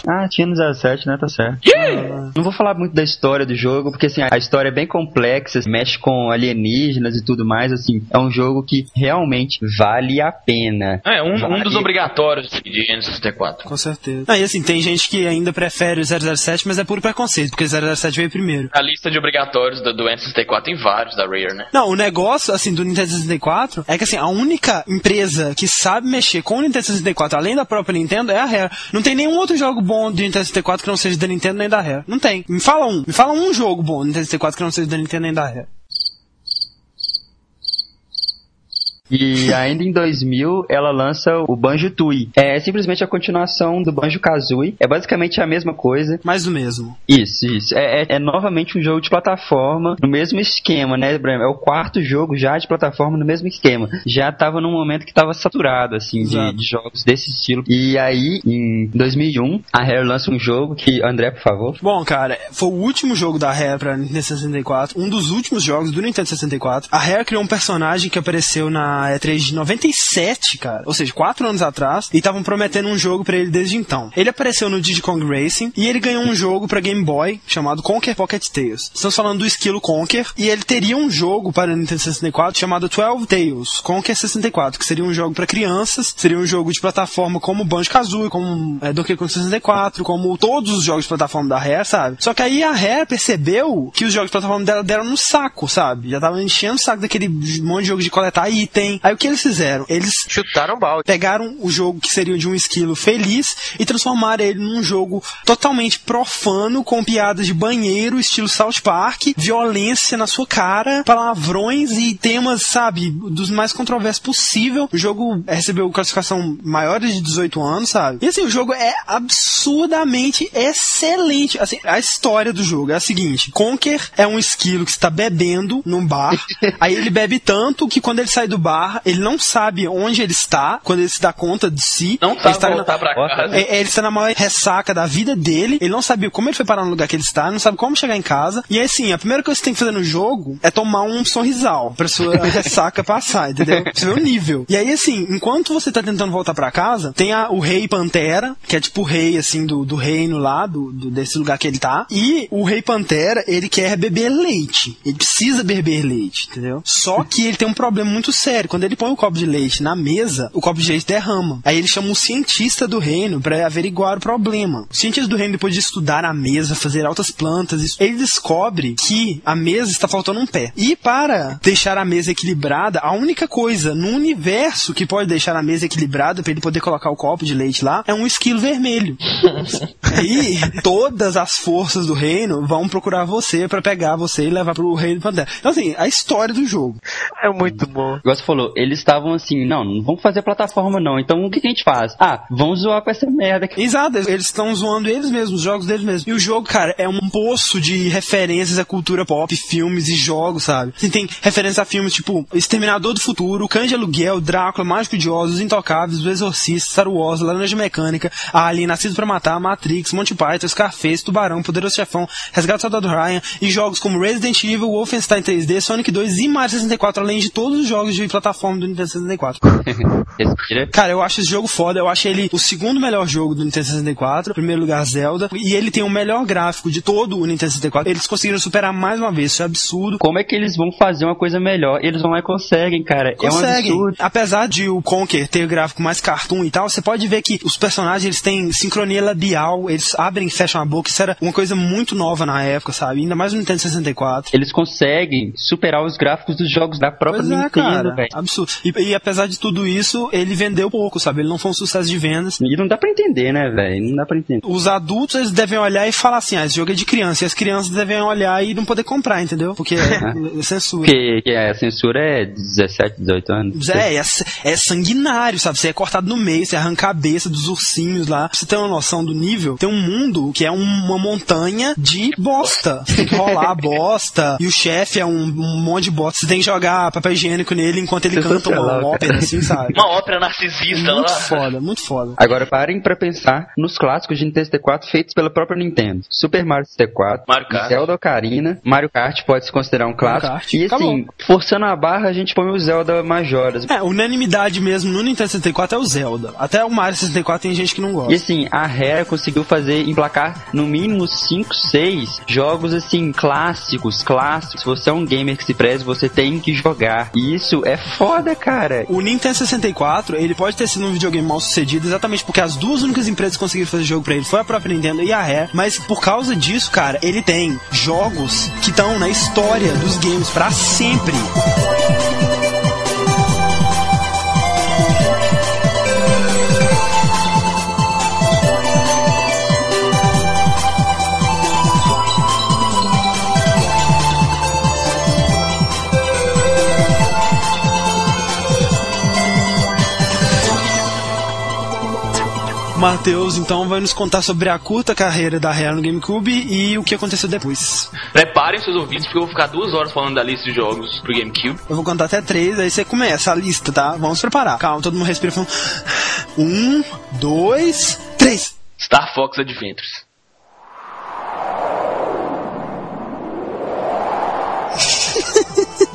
Ah, tinha no 07, né? Tá certo. Não vou falar muito da história do jogo, porque assim, a história é bem complexa, mexe com alienígenas e tudo mais, assim, é um jogo que realmente vale a pena. É, um, um Vale. dos obrigatórios de, de N64. Com certeza. Ah, e assim, tem gente que ainda prefere o 007, mas é puro preconceito, porque o 007 veio primeiro. A lista de obrigatórios do, do N64 tem vários da Rare, né? Não, o negócio, assim, do Nintendo 64 é que, assim, a única empresa que sabe mexer com o Nintendo 64, além da própria Nintendo, é a Rare. Não tem nenhum outro jogo bom do Nintendo 64 que não seja da Nintendo nem da Rare. Não tem. Me fala um. Me fala um jogo bom do Nintendo 64 que não seja da Nintendo nem da Rare. E ainda em 2000 ela lança o Banjo Tooie. É simplesmente a continuação do Banjo Kazooie. É basicamente a mesma coisa. Mais do mesmo. Isso, isso. É, é- é novamente um jogo de plataforma no mesmo esquema, né, Breno? É o quarto jogo já de plataforma no mesmo esquema. Já tava num momento que tava saturado, assim, de, de jogos desse estilo. E aí, em 2001, a Rare lança um jogo que... André, por favor. Bom, cara, foi o último jogo da Rare pra Nintendo 64, um dos últimos jogos do Nintendo 64. A Rare criou um personagem que apareceu na E3 de 97, cara. Ou seja, quatro anos atrás. E estavam prometendo um jogo pra ele desde então. Ele apareceu no Diddy Kong Racing e ele ganhou um jogo pra Game Boy chamado Conquer Pocket Tales. Estamos falando do esquilo Conquer. E ele teria um jogo para Nintendo 64 chamado 12 Tales, Conquer 64, que seria um jogo pra crianças. Seria um jogo de plataforma como Banjo-Kazooie, como é, Donkey Kong 64, como todos os jogos de plataforma da Rare, sabe? Só que aí a Rare percebeu que os jogos de plataforma dela deram no saco, sabe? Já tava enchendo o saco daquele monte de jogo de coletar item. Aí o que eles fizeram? Eles Chutaram balde. pegaram o jogo que seria de um esquilo feliz e transformaram ele num jogo totalmente profano, com piadas de banheiro, estilo South Park, violência na sua cara, palavrões e temas, sabe, dos mais controversos possível. O jogo recebeu classificação maiores de 18 anos, sabe? E assim, o jogo é absurdamente excelente. Assim, a história do jogo é a seguinte: Conker é um esquilo que está bebendo num bar. aí ele bebe tanto que quando ele sai do bar, ele não sabe onde ele está, quando ele se dá conta de si. Não ele sabe está na- voltar pra casa. é, é, ele está na maior ressaca da vida dele. Ele não sabia como ele foi parar no lugar que ele está, não sabe como chegar em casa. E aí, assim, a primeira coisa que você tem que fazer no jogo é tomar um sorrisal pra sua ressaca passar, entendeu? Pra você ver o nível. E aí, assim, enquanto você tá tentando voltar pra casa, tem a- o rei Pantera, que é tipo o rei, assim, do, do reino lá, do, do- desse lugar que ele tá. E o rei Pantera, ele quer beber leite. Ele precisa beber leite, entendeu? Só que ele tem um problema muito sério. Quando ele põe o copo de leite na mesa, o copo de leite derrama. Aí ele chama um cientista do reino pra averiguar o problema. O cientista do reino, depois de estudar a mesa, fazer altas plantas, ele descobre que a mesa está faltando um pé. E para deixar a mesa equilibrada, a única coisa no universo que pode deixar a mesa equilibrada para ele poder colocar o copo de leite lá é um esquilo vermelho. Aí todas as forças do reino vão procurar você pra pegar você e levar pro reino Pantera. Então assim, a história do jogo. É muito bom. Igual você falou, eles estavam assim, não, não vamos fazer plataforma não. Então o que, que a gente faz? Ah, vamos zoar com essa merda aqui. Exato, eles estão zoando eles mesmos, os jogos deles mesmos. E o jogo, cara, é um poço de referências à cultura pop, filmes e jogos, sabe? Assim, tem referências a filmes tipo Exterminador do Futuro, de Aluguel, Drácula, Mágico de Oz, Os Intocáveis, O Exorcista, Star Wars, Laranja Mecânica, Alien, Nascido pra Matar, Matrix, Monty Python, Scarface, Tubarão, Poderoso Chefão, Resgate do Soldado Ryan e jogos como Resident Evil, Wolfenstein 3D, Sonic 2 e Mario 64, além de todos os jogos de plataforma do Nintendo 64. Respira. Cara, eu acho esse jogo foda. Eu acho ele o segundo melhor jogo do Nintendo 64. Primeiro lugar, Zelda. E ele tem o melhor gráfico de todo o Nintendo 64. Eles conseguiram superar mais uma vez. Isso é absurdo. Como é que eles vão fazer uma coisa melhor? Eles vão lá e conseguem, cara. É um Conseguem. Apesar de o Conker ter o gráfico mais cartoon e tal, você pode ver que os personagens eles têm sincronia labial, eles abrem e fecham a boca. Isso era uma coisa muito nova na época, sabe? Ainda mais no Nintendo 64. Eles conseguem superar os gráficos dos jogos da própria Pois é, Nintendo, cara. velho. Absurdo. E, e apesar de tudo isso, ele vendeu pouco, sabe? Ele não foi um sucesso de vendas. E não dá pra entender, né, velho? Não dá pra entender. os adultos eles devem olhar e falar assim, ah, esse jogo é de criança, e as crianças devem olhar e não poder comprar, entendeu? Porque é, é censura. Porque que a censura é 17, 18 anos. É, é, é sanguinário, sabe? Você é cortado no meio, você arranca a cabeça dos ursinhos lá. Pra você ter uma noção do nível, tem um mundo que é um- uma montanha de bosta. Você tem que rolar a bosta, e o chefe é um, um monte de bosta. Você tem que jogar papel higiênico nele enquanto ele canta uma cara. ópera, assim, sabe? Uma ópera narcisista Muito lá. foda, muito foda. Agora parem pra pensar nos clássicos de Nintendo 64 feitos pela própria Nintendo. Super Mario 64, Mario Kart. Zelda Ocarina, Mario Kart pode se considerar um clássico. E assim, Acabou. forçando a barra, a gente põe o Zelda Majoras. É, unanimidade mesmo no Nintendo 64 é o Zelda. Até o Mario 64 tem gente que não gosta. E assim, a Rare conseguiu fazer, emplacar no mínimo 5, 6 jogos assim, clássicos, clássicos. Se você é um gamer que se preze, você tem que jogar. E isso é foda, cara. O Nintendo 64, ele pode ter sido um videogame mal sucedido exatamente porque as duas únicas empresas que conseguiram fazer jogo pra ele foi a própria Nintendo e a Rare, mas por causa disso, cara, ele tem jogos que estão na história dos games pra sempre. Matheus, então, vai nos contar sobre a curta carreira da Rare no GameCube e o que aconteceu depois. Preparem seus ouvidos, porque eu vou ficar duas horas falando da lista de jogos pro GameCube. Eu vou contar até três, aí você começa a lista, tá? Vamos preparar. Calma, todo mundo respira falando. Um, dois, três. Star Fox Adventures.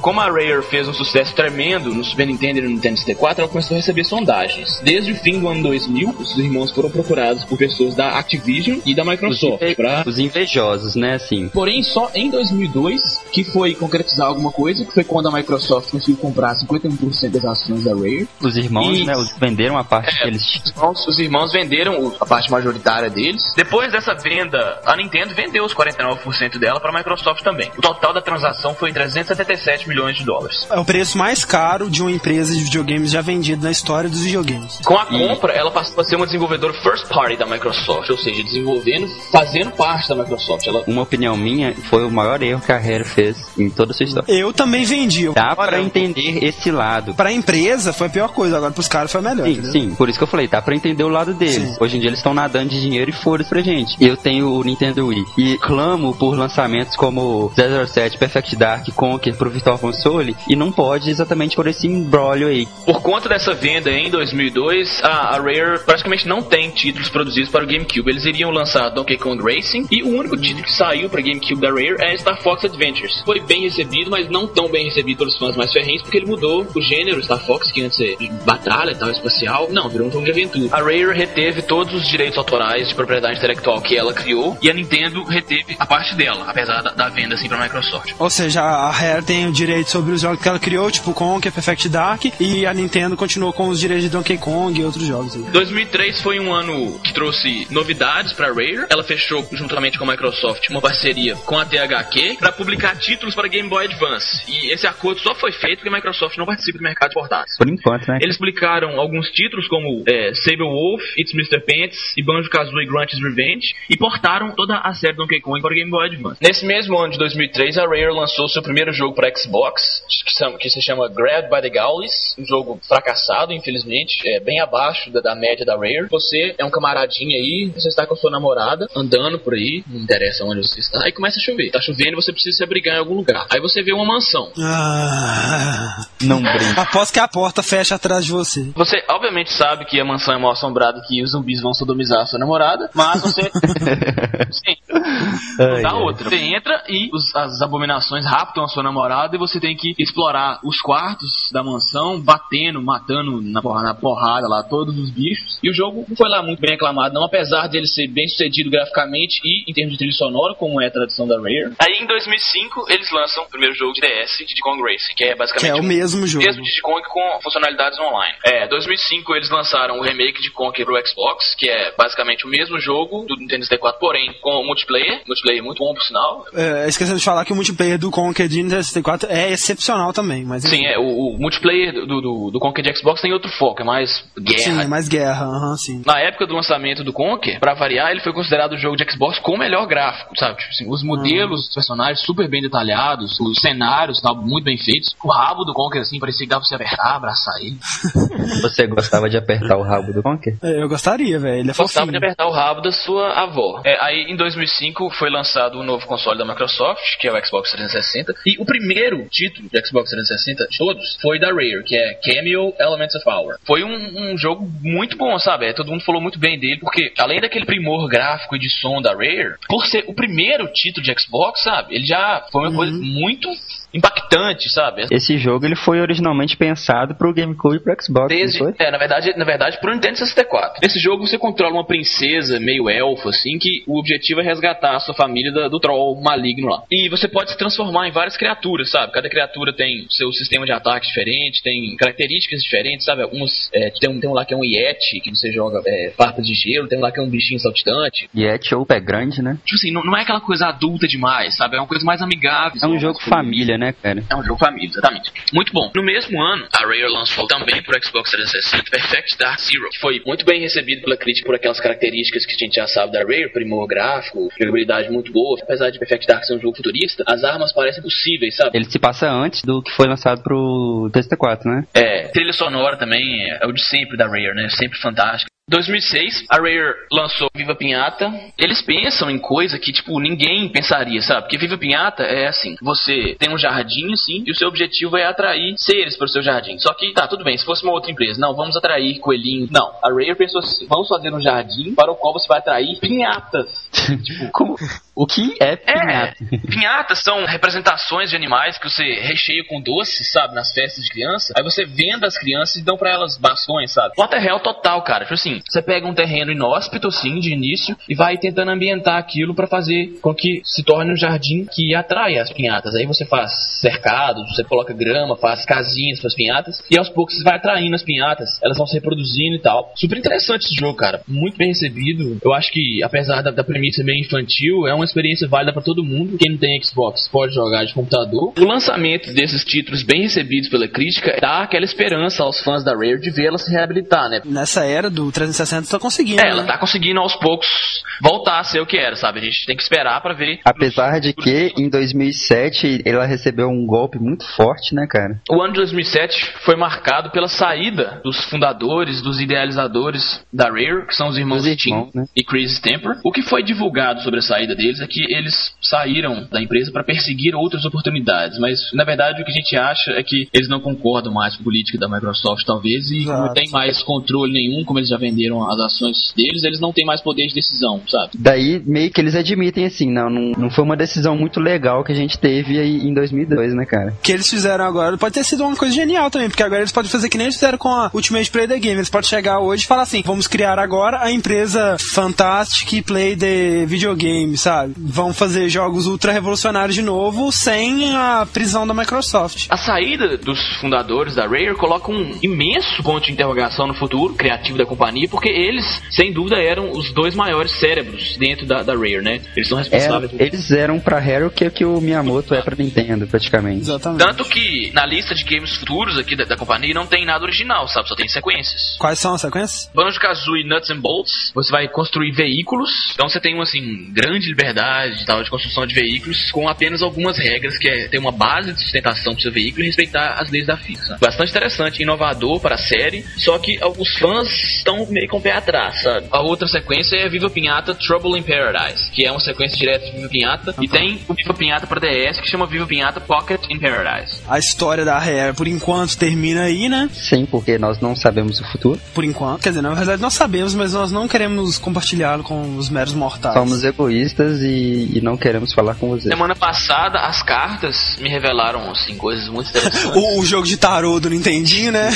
Como a Rare fez um sucesso tremendo no Super Nintendo e no Nintendo 64, ela começou a receber sondagens. Desde o fim do ano 2000, os irmãos foram procurados por pessoas da Activision e da Microsoft. Os, pra... os invejosos, né, assim. Porém, só em 2002 que foi concretizar alguma coisa, que foi quando a Microsoft conseguiu comprar 51% das ações da Rare. Os irmãos, E- né, os venderam a parte É, que eles tinham. Os irmãos, os irmãos venderam a parte majoritária deles. Depois dessa venda, a Nintendo vendeu os 49% dela para a Microsoft também. O total da transação foi 377 milhões de dólares. É o preço mais caro de uma empresa de videogames já vendida na história dos videogames. Com a compra, ela passou a ser uma desenvolvedora first party da Microsoft, ou seja, desenvolvendo, fazendo parte da Microsoft. Ela Uma opinião minha, foi o maior erro que a Rare fez em toda a sua história. Eu também vendi. Dá pra Olha, entender esse lado. Pra empresa foi a pior coisa, agora pros caras foi a melhor. Sim, entendeu? sim, por isso que eu falei, dá pra entender o lado deles. Sim. Hoje em dia eles estão nadando de dinheiro e foda-se pra gente. Eu tenho o Nintendo Wii e clamo por lançamentos como 007, Perfect Dark, Conquer pro Virtual Console e não pode exatamente por esse embrólio aí. Por conta dessa venda em 2002, a, a Rare praticamente não tem títulos produzidos para o GameCube. Eles iriam lançar Donkey Kong Racing e o único título que saiu para GameCube da Rare é Star Fox Adventures. Foi bem recebido, mas não tão bem recebido pelos fãs mais ferrenhos, porque ele mudou o gênero Star Fox, que antes era de batalha e tal, espacial. Não, virou um jogo de aventura. A Rare reteve todos os direitos autorais de propriedade intelectual que ela criou e a Nintendo reteve a parte dela, apesar da, da venda assim para a Microsoft. Ou seja, a Rare tem o direito sobre os jogos que ela criou, tipo Conker, Perfect Dark, e a Nintendo continuou com os direitos de Donkey Kong e outros jogos. aí. 2003 foi um ano que trouxe novidades para Rare. Ela fechou juntamente com a Microsoft uma parceria com a THQ para publicar títulos para Game Boy Advance. E esse acordo só foi feito porque a Microsoft não participa do mercado de portáteis. Por enquanto, né? Eles publicaram alguns títulos como é, Saber Wolf, It's Mr. Pants e Banjo-Kazooie Grunty's Revenge e portaram toda a série Donkey Kong para o Game Boy Advance. Nesse mesmo ano de 2003, a Rare lançou seu primeiro jogo para Xbox, que, são- que se chama Grabbed by the Gaulies, um jogo fracassado, infelizmente, é bem abaixo da, da média da Rare. Você é um camaradinho aí, você está com a sua namorada, andando por aí, não interessa onde você está, aí começa a chover. Tá chovendo e você precisa se abrigar em algum lugar. Aí você vê uma mansão. Ah, Não brinca. após que a porta fecha atrás de você. Você obviamente sabe que a mansão é mal assombrada que os zumbis vão sodomizar a sua namorada, mas você. Sim. Ai, dá ai. outra. Você entra e os- as abominações raptam a sua namorada e você tem que explorar os quartos da mansão, batendo, matando na porra- na porrada lá todos os bichos. E o jogo não foi lá muito bem aclamado, não, apesar de ele ser bem sucedido graficamente e em termos de trilha sonora, como é a tradição da Rare. Aí em 2005 eles lançam o primeiro jogo de DS, Diddy Kong Racing, que é Que basicamente é o um- mesmo jogo. mesmo Diddy Kong com funcionalidades online. É, 2005 eles lançaram o remake de Conker pro Xbox, que é basicamente o mesmo jogo do Nintendo 64, porém com multiplayer, multiplayer muito bom por sinal. É, esquecendo de falar que o multiplayer do Conker de Nintendo 64 é excepcional também, mas Sim, é, o, o multiplayer do, do, do Conker de Xbox tem outro foco, é mais guerra. Sim, é mais guerra, aham, sim. Na época do lançamento do Conker, pra variar, ele foi considerado o jogo de Xbox com o melhor gráfico, sabe? Tipo assim, os modelos dos personagens super bem detalhados, os cenários tal, muito bem feitos. O rabo do Conker, assim, parecia que dava pra você apertar, abraçar ele. Você gostava de apertar o rabo do Conker? É, Eu gostaria, velho. Ele é Gostava fofinho. de apertar o rabo da sua avó. É, aí, em 2005, foi lançado o novo console da Microsoft, que é o Xbox 360. E o primeiro título de Xbox 360 de todos foi da Rare, que é Cameo Elements of Power. Foi um, um jogo muito bom, sabe? É, todo mundo falou muito bem dele, porque além daquele primor gráfico e de som da Rare, por ser o primeiro título de Xbox, sabe? Ele já foi uma coisa muito impactante, sabe? Esse jogo ele foi originalmente pensado pro GameCube e pro Xbox, Desde, não foi? é, na verdade, na verdade, pro Nintendo 64. Nesse jogo você controla uma princesa meio elfo, assim, que o objetivo é resgatar a sua família da- do troll maligno lá. E você pode se transformar em várias criaturas, sabe? Cada criatura tem seu sistema de ataque diferente, tem características diferentes, sabe? Alguns, é, tem, um, tem um lá que é um Yeti, que você joga é, farpas de gelo, tem um lá que é um bichinho saltitante. Yeti ou pé grande, né? Tipo assim, não, não é aquela coisa adulta demais, sabe? É uma coisa mais amigável. É um jogo família, né, cara? É um jogo família, exatamente. Muito bom. No mesmo ano, a Rare lançou também pro Xbox 360 Perfect Dark Zero, que foi muito bem recebido pela crítica por aquelas características que a gente já sabe da Rare, primor gráfico, jogabilidade muito boa. Apesar de Perfect Dark ser um jogo futurista, as armas parecem possíveis, sabe? Ele se passa antes do que foi lançado pro PS4, né? É, trilha sonora também é, é o de sempre da Rare, né? Sempre fantástico. 2006, a Rare lançou Viva Pinhata. Eles pensam em coisa que, tipo, ninguém pensaria, sabe? Porque Viva Pinhata é assim: você tem um jardim, assim, e o seu objetivo é atrair seres para o seu jardim. Só que, tá, tudo bem, se fosse uma outra empresa, não, vamos atrair coelhinhos. Não, a Rare pensou assim: vamos fazer um jardim para o qual você vai atrair pinhatas. tipo, Como? O que é É, pinhata? pinhatas são representações de animais que você recheia com doces, sabe, nas festas de criança. Aí você venda as crianças e dão pra elas bastões, sabe? Water Hell total, cara. Tipo assim, você pega um terreno inóspito, assim, de início, e vai tentando ambientar aquilo pra fazer com que se torne um jardim que atrai as pinhatas. Aí você faz cercados, você coloca grama, faz casinhas para as pinhatas, e aos poucos você vai atraindo as pinhatas, elas vão se reproduzindo e tal. Super interessante esse jogo, cara. Muito bem recebido. Eu acho que, apesar da, da premissa meio infantil, é uma experiência válida pra todo mundo. Quem não tem Xbox pode jogar de computador. O lançamento desses títulos bem recebidos pela crítica dá aquela esperança aos fãs da Rare de vê-la se reabilitar, né? Nessa era do 360 tá conseguindo. É, ela né? tá conseguindo aos poucos voltar a ser o que era, sabe? A gente tem que esperar pra ver. Apesar de que em 2007 ela recebeu um golpe muito forte, né, cara? O ano de 2007 foi marcado pela saída dos fundadores, dos idealizadores da Rare, que são os irmãos Os Tim irmãos, né? e Chris Temper. O que foi divulgado sobre a saída deles é que eles saíram da empresa para perseguir outras oportunidades, mas na verdade o que a gente acha é que eles não concordam mais com a política da Microsoft, talvez, e Exato. não tem mais controle nenhum, como eles já venderam as ações deles, eles não têm mais poder de decisão, sabe? Daí meio que eles admitem assim, não, não, não foi uma decisão muito legal que a gente teve aí em 2002, né, cara? O que eles fizeram agora pode ter sido uma coisa genial também, porque agora eles podem fazer que nem eles fizeram com a Ultimate Play the Game. Eles podem chegar hoje e falar assim: vamos criar agora a empresa Fantastic Play the Videogame, sabe? Vão fazer jogos ultra revolucionários de novo sem a prisão da Microsoft. A saída dos fundadores da Rare coloca um imenso ponto de interrogação no futuro criativo da companhia, porque eles, sem dúvida, eram os dois maiores cérebros dentro da, da Rare, né? Eles são Era- responsáveis por eles eram pra Rare o que, que o Miyamoto é pra Nintendo, praticamente. Exatamente. Tanto que na lista de games futuros aqui da, da companhia não tem nada original, sabe? Só tem sequências. Quais são as sequências? Banjo-Kazooie Nuts and Bolts, você vai construir veículos. Então você tem uma assim grande liberdade tal de construção de veículos com apenas algumas regras que é ter uma base de sustentação pro seu veículo e respeitar as leis da física. Bastante interessante, inovador para a série, só que alguns fãs estão meio com o pé atrás, sabe? A outra sequência é Viva Pinhata Trouble in Paradise, que é uma sequência direta de Viva Pinhata e tem o Viva Pinhata para DS que chama Viva Pinhata Pocket in Paradise. A história da Rare, por enquanto, termina aí, né? Sim, porque nós não sabemos o futuro. Por enquanto. Quer dizer, na verdade nós sabemos, mas nós não queremos compartilhá-lo com os meros mortais. Somos egoístas e, e não queremos falar com você. Semana passada, as cartas me revelaram, assim, coisas muito interessantes. O, o jogo de tarô do Nintendinho, né?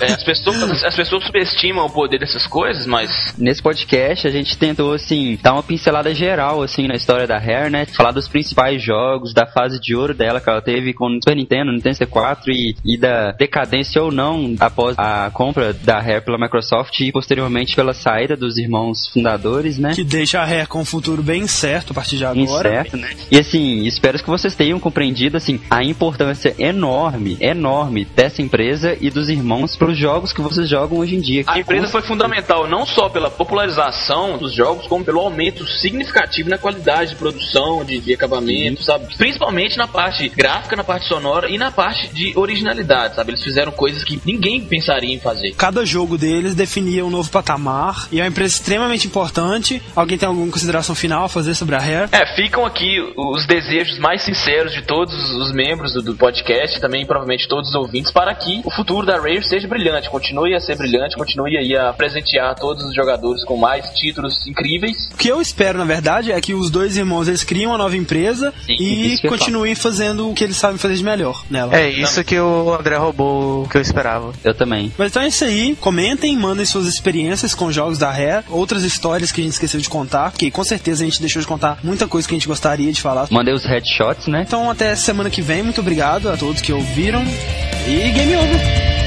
É, as, pessoas, as pessoas subestimam o poder dessas coisas, mas Nesse podcast a gente tentou assim dar uma pincelada geral assim na história da Rare, né? Falar dos principais jogos, da fase de ouro dela que ela teve com o Super Nintendo, Nintendo 64 e, e da decadência ou não após a compra da Rare pela Microsoft e posteriormente pela saída dos irmãos fundadores, né? Que deixa a Rare com um futuro bem certo a partir de agora. Incerto, né? E assim, espero que vocês tenham compreendido assim a importância enorme, enorme dessa empresa e dos irmãos para os jogos que vocês jogam hoje em dia. a empresa foi fundamental não só pela popularização dos jogos, como pelo aumento significativo na qualidade de produção, de, de acabamento, sabe? Principalmente na parte gráfica, na parte sonora e na parte de originalidade, sabe? Eles fizeram coisas que ninguém pensaria em fazer. Cada jogo deles definia um novo patamar e é uma empresa extremamente importante. Alguém tem alguma consideração final a fazer sobre a Rare? É, ficam aqui os desejos mais sinceros de todos os membros do, do podcast, também provavelmente todos os ouvintes, para que o futuro da Rare seja brilhante, continue a ser brilhante, continue aí a presentear todos os jogadores com mais títulos incríveis. O que eu espero, na verdade, é que os dois irmãos eles criem uma nova empresa Sim, e continuem fazendo o que eles sabem fazer de melhor nela. É isso que o André roubou o que eu esperava. Eu também. Mas então é isso aí. Comentem, mandem suas experiências com jogos da Rare, outras histórias que a gente esqueceu de contar, porque com certeza a gente deixou de contar muita coisa que a gente gostaria de falar. Mandei os headshots, né? Então até semana que vem. Muito obrigado a todos que ouviram. E game over.